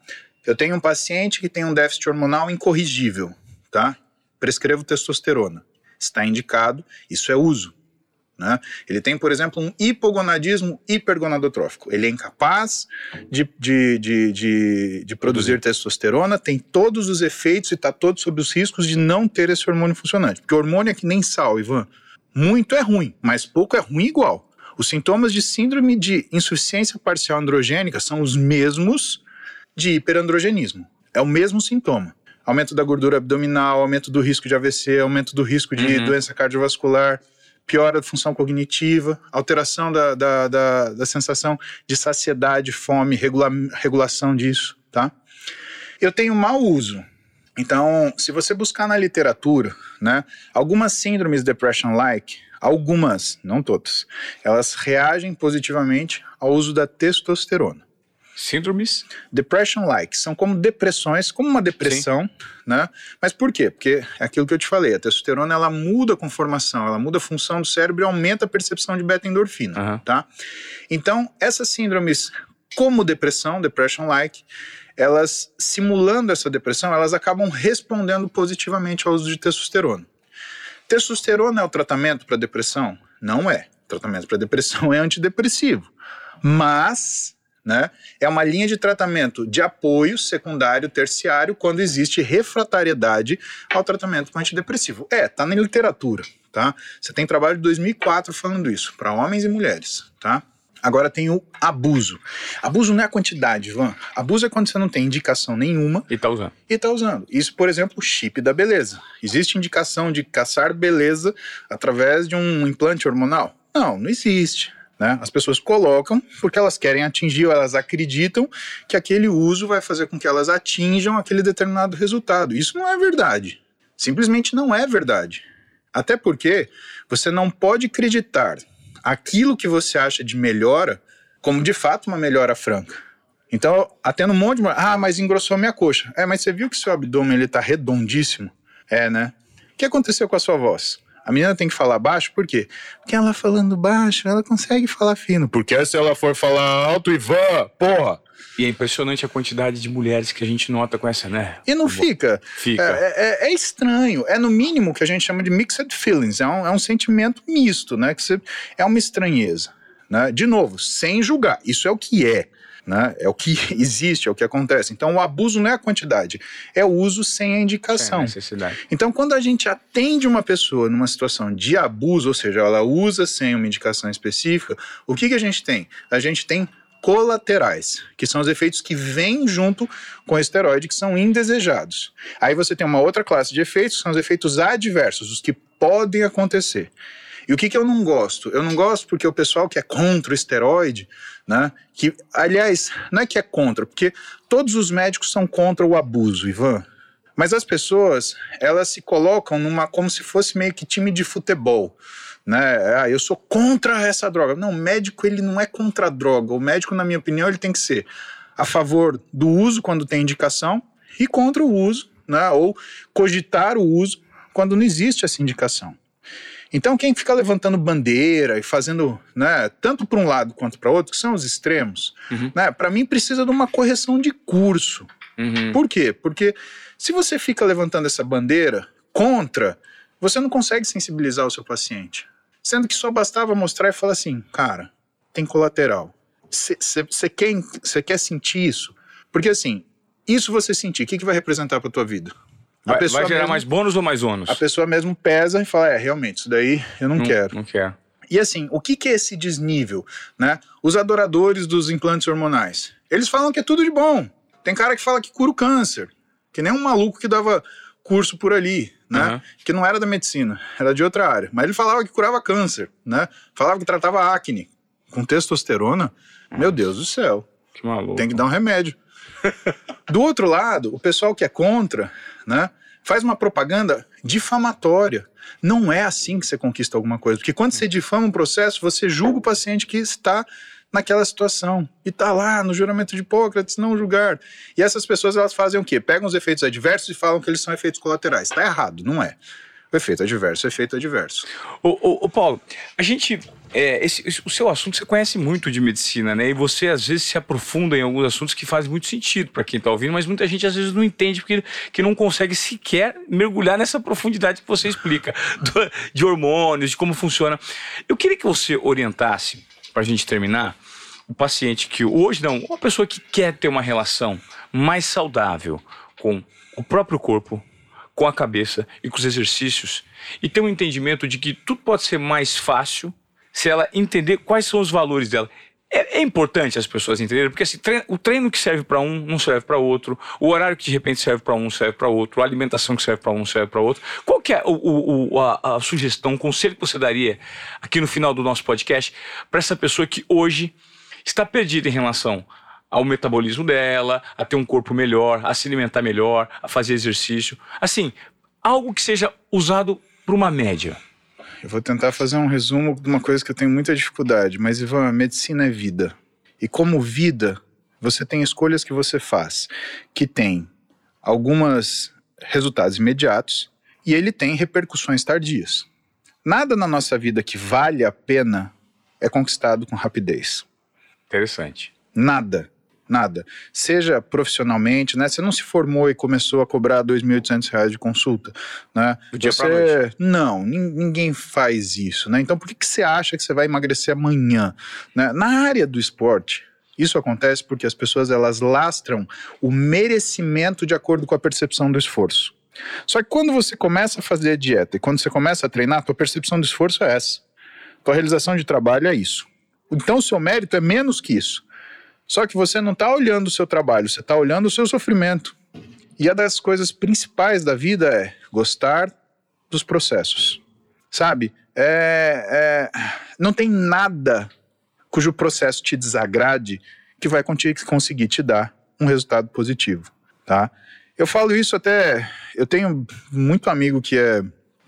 Eu tenho um paciente que tem um déficit hormonal incorrigível, tá? Prescrevo testosterona. Está indicado, isso é uso. Né? Ele tem, por exemplo, um hipogonadismo hipergonadotrófico. Ele é incapaz de, de, de, de, de produzir testosterona, tem todos os efeitos e está todo sob os riscos de não ter esse hormônio funcionante. Porque hormônio é que nem sal, Ivan. Muito é ruim, mas pouco é ruim igual. Os sintomas de síndrome de insuficiência parcial androgênica são os mesmos de hiperandrogenismo. É o mesmo sintoma aumento da gordura abdominal, aumento do risco de AVC, aumento do risco de uhum. doença cardiovascular, piora da função cognitiva, alteração da, da, da, da sensação de saciedade, fome, regula, regulação disso, tá? Eu tenho mau uso. Então, se você buscar na literatura, né, algumas síndromes depression-like, algumas, não todas, elas reagem positivamente ao uso da testosterona. Síndromes? Depression-like. São como depressões, como uma depressão, Sim. né? Mas por quê? Porque é aquilo que eu te falei, a testosterona ela muda a conformação, ela muda a função do cérebro e aumenta a percepção de beta-endorfina, uhum. tá? Então, essas síndromes como depressão, depression-like, elas, simulando essa depressão, elas acabam respondendo positivamente ao uso de testosterona. Testosterona é o tratamento para depressão? Não é. O tratamento para depressão *laughs* é antidepressivo. Mas né? É uma linha de tratamento de apoio secundário, terciário, quando existe refratariedade ao tratamento com antidepressivo. É, tá na literatura, tá? Você tem trabalho de 2004 falando isso, para homens e mulheres, tá? Agora tem o abuso. Abuso não é a quantidade, Ivan. Abuso é quando você não tem indicação nenhuma. E tá usando. E tá usando. Isso, por exemplo, o chip da beleza. Existe indicação de caçar beleza através de um implante hormonal? Não, não existe. Né? As pessoas colocam porque elas querem atingir ou elas acreditam que aquele uso vai fazer com que elas atinjam aquele determinado resultado. Isso não é verdade. Simplesmente não é verdade. Até porque você não pode acreditar aquilo que você acha de melhora como de fato uma melhora franca. Então, até no monte de. Ah, mas engrossou minha coxa. É, mas você viu que seu abdômen ele tá redondíssimo? É, né? O que aconteceu com a sua voz? A menina tem que falar baixo, por quê? Porque ela falando baixo, ela consegue falar fino. Porque se ela for falar alto, Ivan, porra. E é impressionante a quantidade de mulheres que a gente nota com essa, né? E não fica. Fica. É, é, é, estranho. É no mínimo que a gente chama de mixed feelings. É um, é um sentimento misto, né? Que você, é uma estranheza. Né? De novo, sem julgar. Isso é o que é. Né? É o que *laughs* existe, é o que acontece. Então, o abuso não é a quantidade, é o uso sem a indicação. Sem a necessidade. Então, quando a gente atende uma pessoa numa situação de abuso, ou seja, ela usa sem uma indicação específica, o que, que a gente tem? A gente tem colaterais, que são os efeitos que vêm junto com o esteroide, que são indesejados. Aí você tem uma outra classe de efeitos, que são os efeitos adversos, os que podem acontecer. E o que, que eu não gosto? Eu não gosto porque o pessoal que é contra o esteroide né? Que, aliás, não é que é contra, porque todos os médicos são contra o abuso, Ivan. Mas as pessoas, elas se colocam numa como se fosse meio que time de futebol. né? Ah, eu sou contra essa droga. Não, o médico ele não é contra a droga. O médico, na minha opinião, ele tem que ser a favor do uso quando tem indicação e contra o uso, né? Ou cogitar o uso quando não existe essa indicação. Então, quem fica levantando bandeira e fazendo, né, tanto para um lado quanto para outro, que são os extremos, uhum. né, para mim precisa de uma correção de curso. Uhum. Por quê? Porque se você fica levantando essa bandeira contra, você não consegue sensibilizar o seu paciente. Sendo que só bastava mostrar e falar assim, cara, tem colateral. Você quer, quer sentir isso? Porque assim, isso você sentir, o que, que vai representar para tua vida? Vai, vai, gerar mesmo, mais bônus ou mais ônus? A pessoa mesmo pesa e fala, é, realmente, isso daí eu não, não quero. Não quero. E assim, o que, que é esse desnível? Né? Os adoradores dos implantes hormonais. Eles falam que é tudo de bom. Tem cara que fala que cura o câncer. Que nem um maluco que dava curso por ali né? Uhum. Que não era da medicina, era de outra área. Mas ele falava que curava câncer, né? Falava que tratava acne com testosterona. Nossa. Meu Deus do céu. Que maluco. Tem que dar um remédio. *laughs* do outro lado, o pessoal que é contra, né? Faz uma propaganda difamatória. Não é assim que você conquista alguma coisa. Porque quando você difama um processo, você julga o paciente que está naquela situação. E tá lá no juramento de Hipócrates, não julgar. E essas pessoas elas fazem o quê? Pegam os efeitos adversos e falam que eles são efeitos colaterais. Tá errado, não é. O efeito adverso é efeito adverso. O, o, o Paulo, a gente. É, esse, esse, o seu assunto você conhece muito de medicina, né? E você às vezes se aprofunda em alguns assuntos que fazem muito sentido para quem está ouvindo, mas muita gente às vezes não entende porque que não consegue sequer mergulhar nessa profundidade que você explica *laughs* do, de hormônios, de como funciona. Eu queria que você orientasse para a gente terminar o paciente que hoje não, uma pessoa que quer ter uma relação mais saudável com o próprio corpo, com a cabeça e com os exercícios e ter um entendimento de que tudo pode ser mais fácil se ela entender quais são os valores dela. É, é importante as pessoas entenderem, porque assim, treino, o treino que serve para um não serve para outro, o horário que de repente serve para um serve para outro, a alimentação que serve para um serve para outro. Qual que é o, o, a, a sugestão, o conselho que você daria aqui no final do nosso podcast para essa pessoa que hoje está perdida em relação ao metabolismo dela, a ter um corpo melhor, a se alimentar melhor, a fazer exercício. Assim, algo que seja usado para uma média. Eu vou tentar fazer um resumo de uma coisa que eu tenho muita dificuldade, mas Ivan, a medicina é vida. E como vida, você tem escolhas que você faz, que tem algumas resultados imediatos e ele tem repercussões tardias. Nada na nossa vida que vale a pena é conquistado com rapidez. Interessante. Nada. Nada. Seja profissionalmente, né? Você não se formou e começou a cobrar R$ 2.800 de consulta, né? Do dia você... noite. Não, ninguém faz isso, né? Então por que, que você acha que você vai emagrecer amanhã? Né? Na área do esporte, isso acontece porque as pessoas elas lastram o merecimento de acordo com a percepção do esforço. Só que quando você começa a fazer dieta e quando você começa a treinar, a tua percepção do esforço é essa. Tua realização de trabalho é isso. Então o seu mérito é menos que isso. Só que você não está olhando o seu trabalho, você está olhando o seu sofrimento. E a das coisas principais da vida é gostar dos processos. Sabe? É, é, não tem nada cujo processo te desagrade que vai conseguir te dar um resultado positivo, tá? Eu falo isso até. Eu tenho muito amigo que é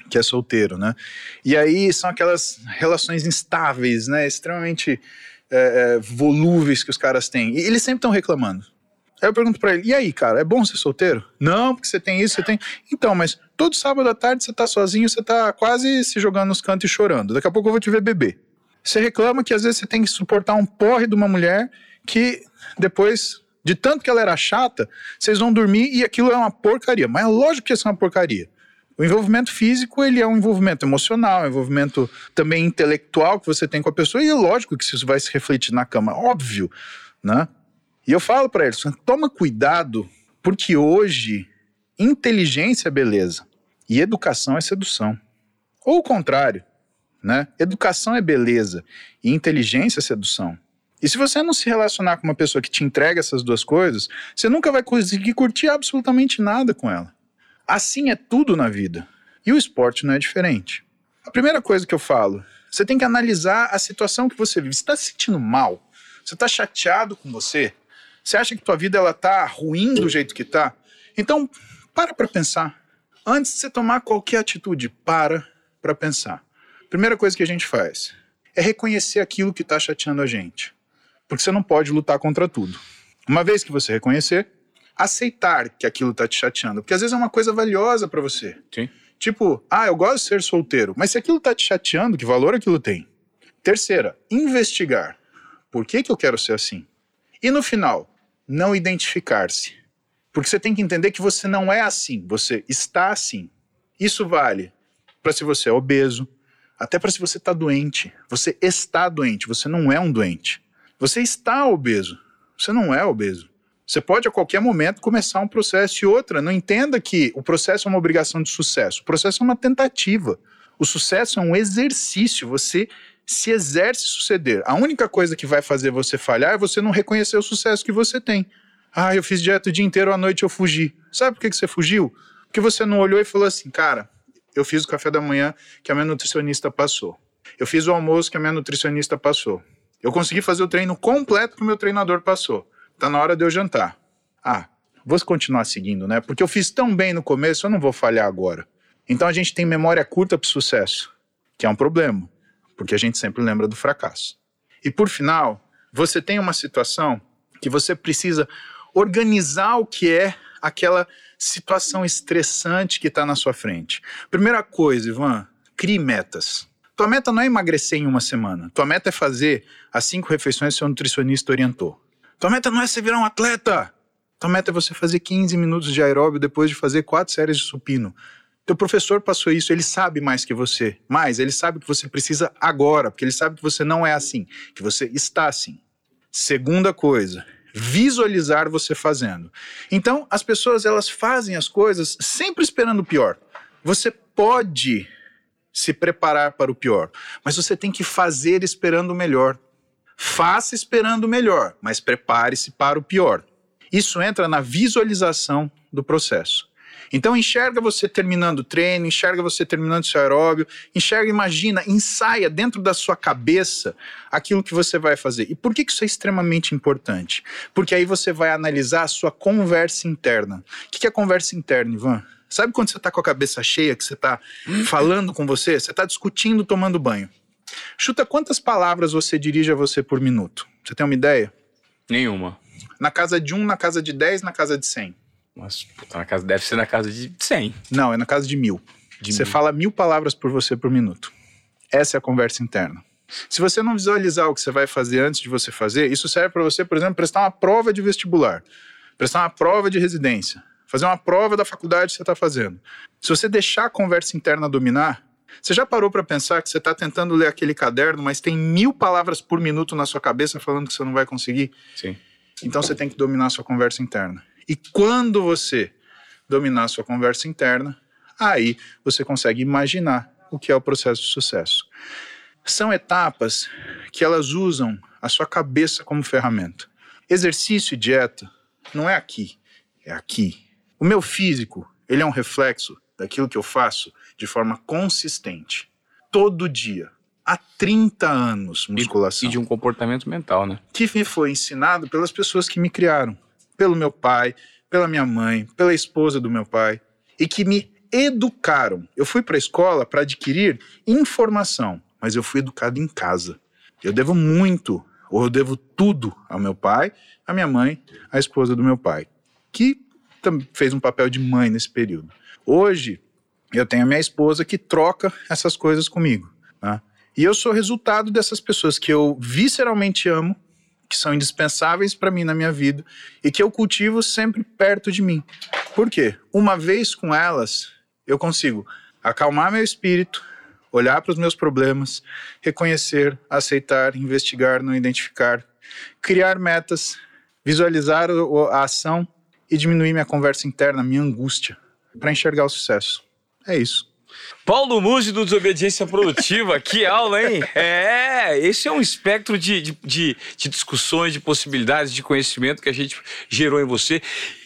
que é solteiro, né? E aí são aquelas relações instáveis, né? Extremamente é, é, volúveis que os caras têm. E eles sempre estão reclamando. Aí eu pergunto pra ele, e aí, cara, é bom ser solteiro? Não, porque você tem isso, você tem. Então, mas todo sábado à tarde você tá sozinho, você tá quase se jogando nos cantos e chorando. Daqui a pouco eu vou te ver beber. Você reclama que às vezes você tem que suportar um porre de uma mulher que depois, de tanto que ela era chata, vocês vão dormir e aquilo é uma porcaria. Mas é lógico que isso é uma porcaria. O envolvimento físico, ele é um envolvimento emocional, um envolvimento também intelectual que você tem com a pessoa, e é lógico que isso vai se refletir na cama, óbvio, né? E eu falo para eles, toma cuidado, porque hoje inteligência é beleza e educação é sedução. Ou o contrário, né? Educação é beleza e inteligência é sedução. E se você não se relacionar com uma pessoa que te entrega essas duas coisas, você nunca vai conseguir curtir absolutamente nada com ela. Assim é tudo na vida. E o esporte não é diferente. A primeira coisa que eu falo, você tem que analisar a situação que você vive. Você está se sentindo mal? Você está chateado com você? Você acha que tua vida ela tá ruim do jeito que tá? Então, para para pensar. Antes de você tomar qualquer atitude, para para pensar. Primeira coisa que a gente faz é reconhecer aquilo que está chateando a gente. Porque você não pode lutar contra tudo. Uma vez que você reconhecer, aceitar que aquilo está te chateando. Porque às vezes é uma coisa valiosa para você. Sim. Tipo, ah, eu gosto de ser solteiro, mas se aquilo está te chateando, que valor aquilo tem? Terceira, investigar. Por que, que eu quero ser assim? E no final, não identificar-se. Porque você tem que entender que você não é assim, você está assim. Isso vale para se você é obeso, até para se você está doente. Você está doente, você não é um doente. Você está obeso, você não é obeso. Você pode a qualquer momento começar um processo e outra. Não entenda que o processo é uma obrigação de sucesso. O processo é uma tentativa. O sucesso é um exercício. Você se exerce suceder. A única coisa que vai fazer você falhar é você não reconhecer o sucesso que você tem. Ah, eu fiz dieta o dia inteiro, à noite eu fugi. Sabe por que você fugiu? Porque você não olhou e falou assim, cara, eu fiz o café da manhã que a minha nutricionista passou. Eu fiz o almoço que a minha nutricionista passou. Eu consegui fazer o treino completo que o meu treinador passou. Tá na hora de eu jantar. Ah, vou continuar seguindo, né? Porque eu fiz tão bem no começo, eu não vou falhar agora. Então a gente tem memória curta para sucesso, que é um problema, porque a gente sempre lembra do fracasso. E por final, você tem uma situação que você precisa organizar o que é aquela situação estressante que está na sua frente. Primeira coisa, Ivan, crie metas. Tua meta não é emagrecer em uma semana. Tua meta é fazer as cinco refeições que seu nutricionista orientou. Tua meta não é você virar um atleta. Tua meta é você fazer 15 minutos de aeróbio depois de fazer quatro séries de supino. Teu professor passou isso, ele sabe mais que você. Mas ele sabe que você precisa agora, porque ele sabe que você não é assim, que você está assim. Segunda coisa, visualizar você fazendo. Então, as pessoas elas fazem as coisas sempre esperando o pior. Você pode se preparar para o pior, mas você tem que fazer esperando o melhor. Faça esperando o melhor, mas prepare-se para o pior. Isso entra na visualização do processo. Então enxerga você terminando o treino, enxerga você terminando seu aeróbio, enxerga, imagina, ensaia dentro da sua cabeça aquilo que você vai fazer. E por que isso é extremamente importante? Porque aí você vai analisar a sua conversa interna. O que é conversa interna, Ivan? Sabe quando você está com a cabeça cheia, que você está falando com você, você está discutindo, tomando banho. Chuta quantas palavras você dirige a você por minuto. Você tem uma ideia? Nenhuma. Na casa de um, na casa de dez, na casa de cem. Mas puta, na casa, deve ser na casa de 100. Não, é na casa de mil. De você mil. fala mil palavras por você por minuto. Essa é a conversa interna. Se você não visualizar o que você vai fazer antes de você fazer, isso serve para você, por exemplo, prestar uma prova de vestibular, prestar uma prova de residência, fazer uma prova da faculdade que você está fazendo. Se você deixar a conversa interna dominar, você já parou para pensar que você está tentando ler aquele caderno, mas tem mil palavras por minuto na sua cabeça falando que você não vai conseguir? Sim. Então você tem que dominar a sua conversa interna. E quando você dominar a sua conversa interna, aí você consegue imaginar o que é o processo de sucesso. São etapas que elas usam a sua cabeça como ferramenta. Exercício e dieta não é aqui, é aqui. O meu físico, ele é um reflexo daquilo que eu faço de forma consistente, todo dia, há 30 anos, musculação E de um comportamento mental, né? que me foi ensinado pelas pessoas que me criaram, pelo meu pai, pela minha mãe, pela esposa do meu pai, e que me educaram. Eu fui para a escola para adquirir informação, mas eu fui educado em casa. Eu devo muito, ou eu devo tudo ao meu pai, à minha mãe, à esposa do meu pai, que também fez um papel de mãe nesse período. Hoje, eu tenho a minha esposa que troca essas coisas comigo. Né? E eu sou resultado dessas pessoas que eu visceralmente amo, que são indispensáveis para mim na minha vida e que eu cultivo sempre perto de mim. Por quê? Uma vez com elas, eu consigo acalmar meu espírito, olhar para os meus problemas, reconhecer, aceitar, investigar, não identificar, criar metas, visualizar a ação e diminuir minha conversa interna, minha angústia, para enxergar o sucesso. É isso. Paulo Musi do Desobediência Produtiva, *laughs* que aula, hein? É, esse é um espectro de, de, de, de discussões, de possibilidades, de conhecimento que a gente gerou em você.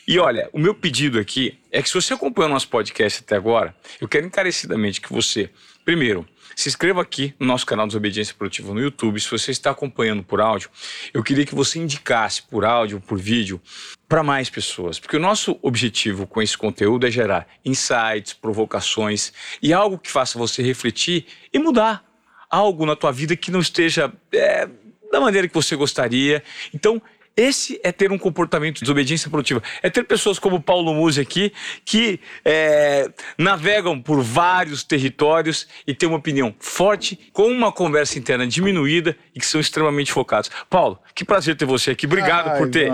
E olha, o meu pedido aqui é que se você acompanhou nosso podcast até agora, eu quero encarecidamente que você, primeiro, se inscreva aqui no nosso canal Desobediência Produtiva no YouTube. Se você está acompanhando por áudio, eu queria que você indicasse por áudio, por vídeo, para mais pessoas. Porque o nosso objetivo com esse conteúdo é gerar insights, provocações e algo que faça você refletir e mudar. algo na tua vida que não esteja é, da maneira que você gostaria. Então, esse é ter um comportamento de desobediência produtiva. É ter pessoas como Paulo Musi aqui, que é, navegam por vários territórios e têm uma opinião forte, com uma conversa interna diminuída e que são extremamente focados. Paulo, que prazer ter você aqui. Obrigado Ai, por, ter,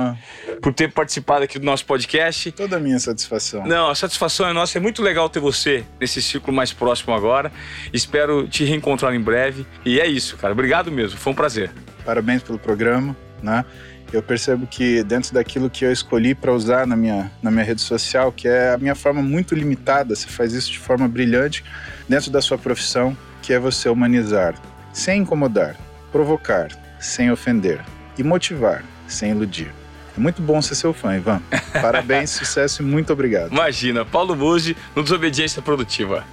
por ter participado aqui do nosso podcast. Toda a minha satisfação. Não, a satisfação é nossa. É muito legal ter você nesse ciclo mais próximo agora. Espero te reencontrar em breve. E é isso, cara. Obrigado mesmo. Foi um prazer. Parabéns pelo programa, né? Eu percebo que dentro daquilo que eu escolhi para usar na minha, na minha rede social, que é a minha forma muito limitada, você faz isso de forma brilhante dentro da sua profissão, que é você humanizar, sem incomodar, provocar, sem ofender e motivar, sem iludir. É muito bom ser seu fã, Ivan. *laughs* Parabéns, sucesso e muito obrigado. Imagina, Paulo Musi no Desobediência Produtiva.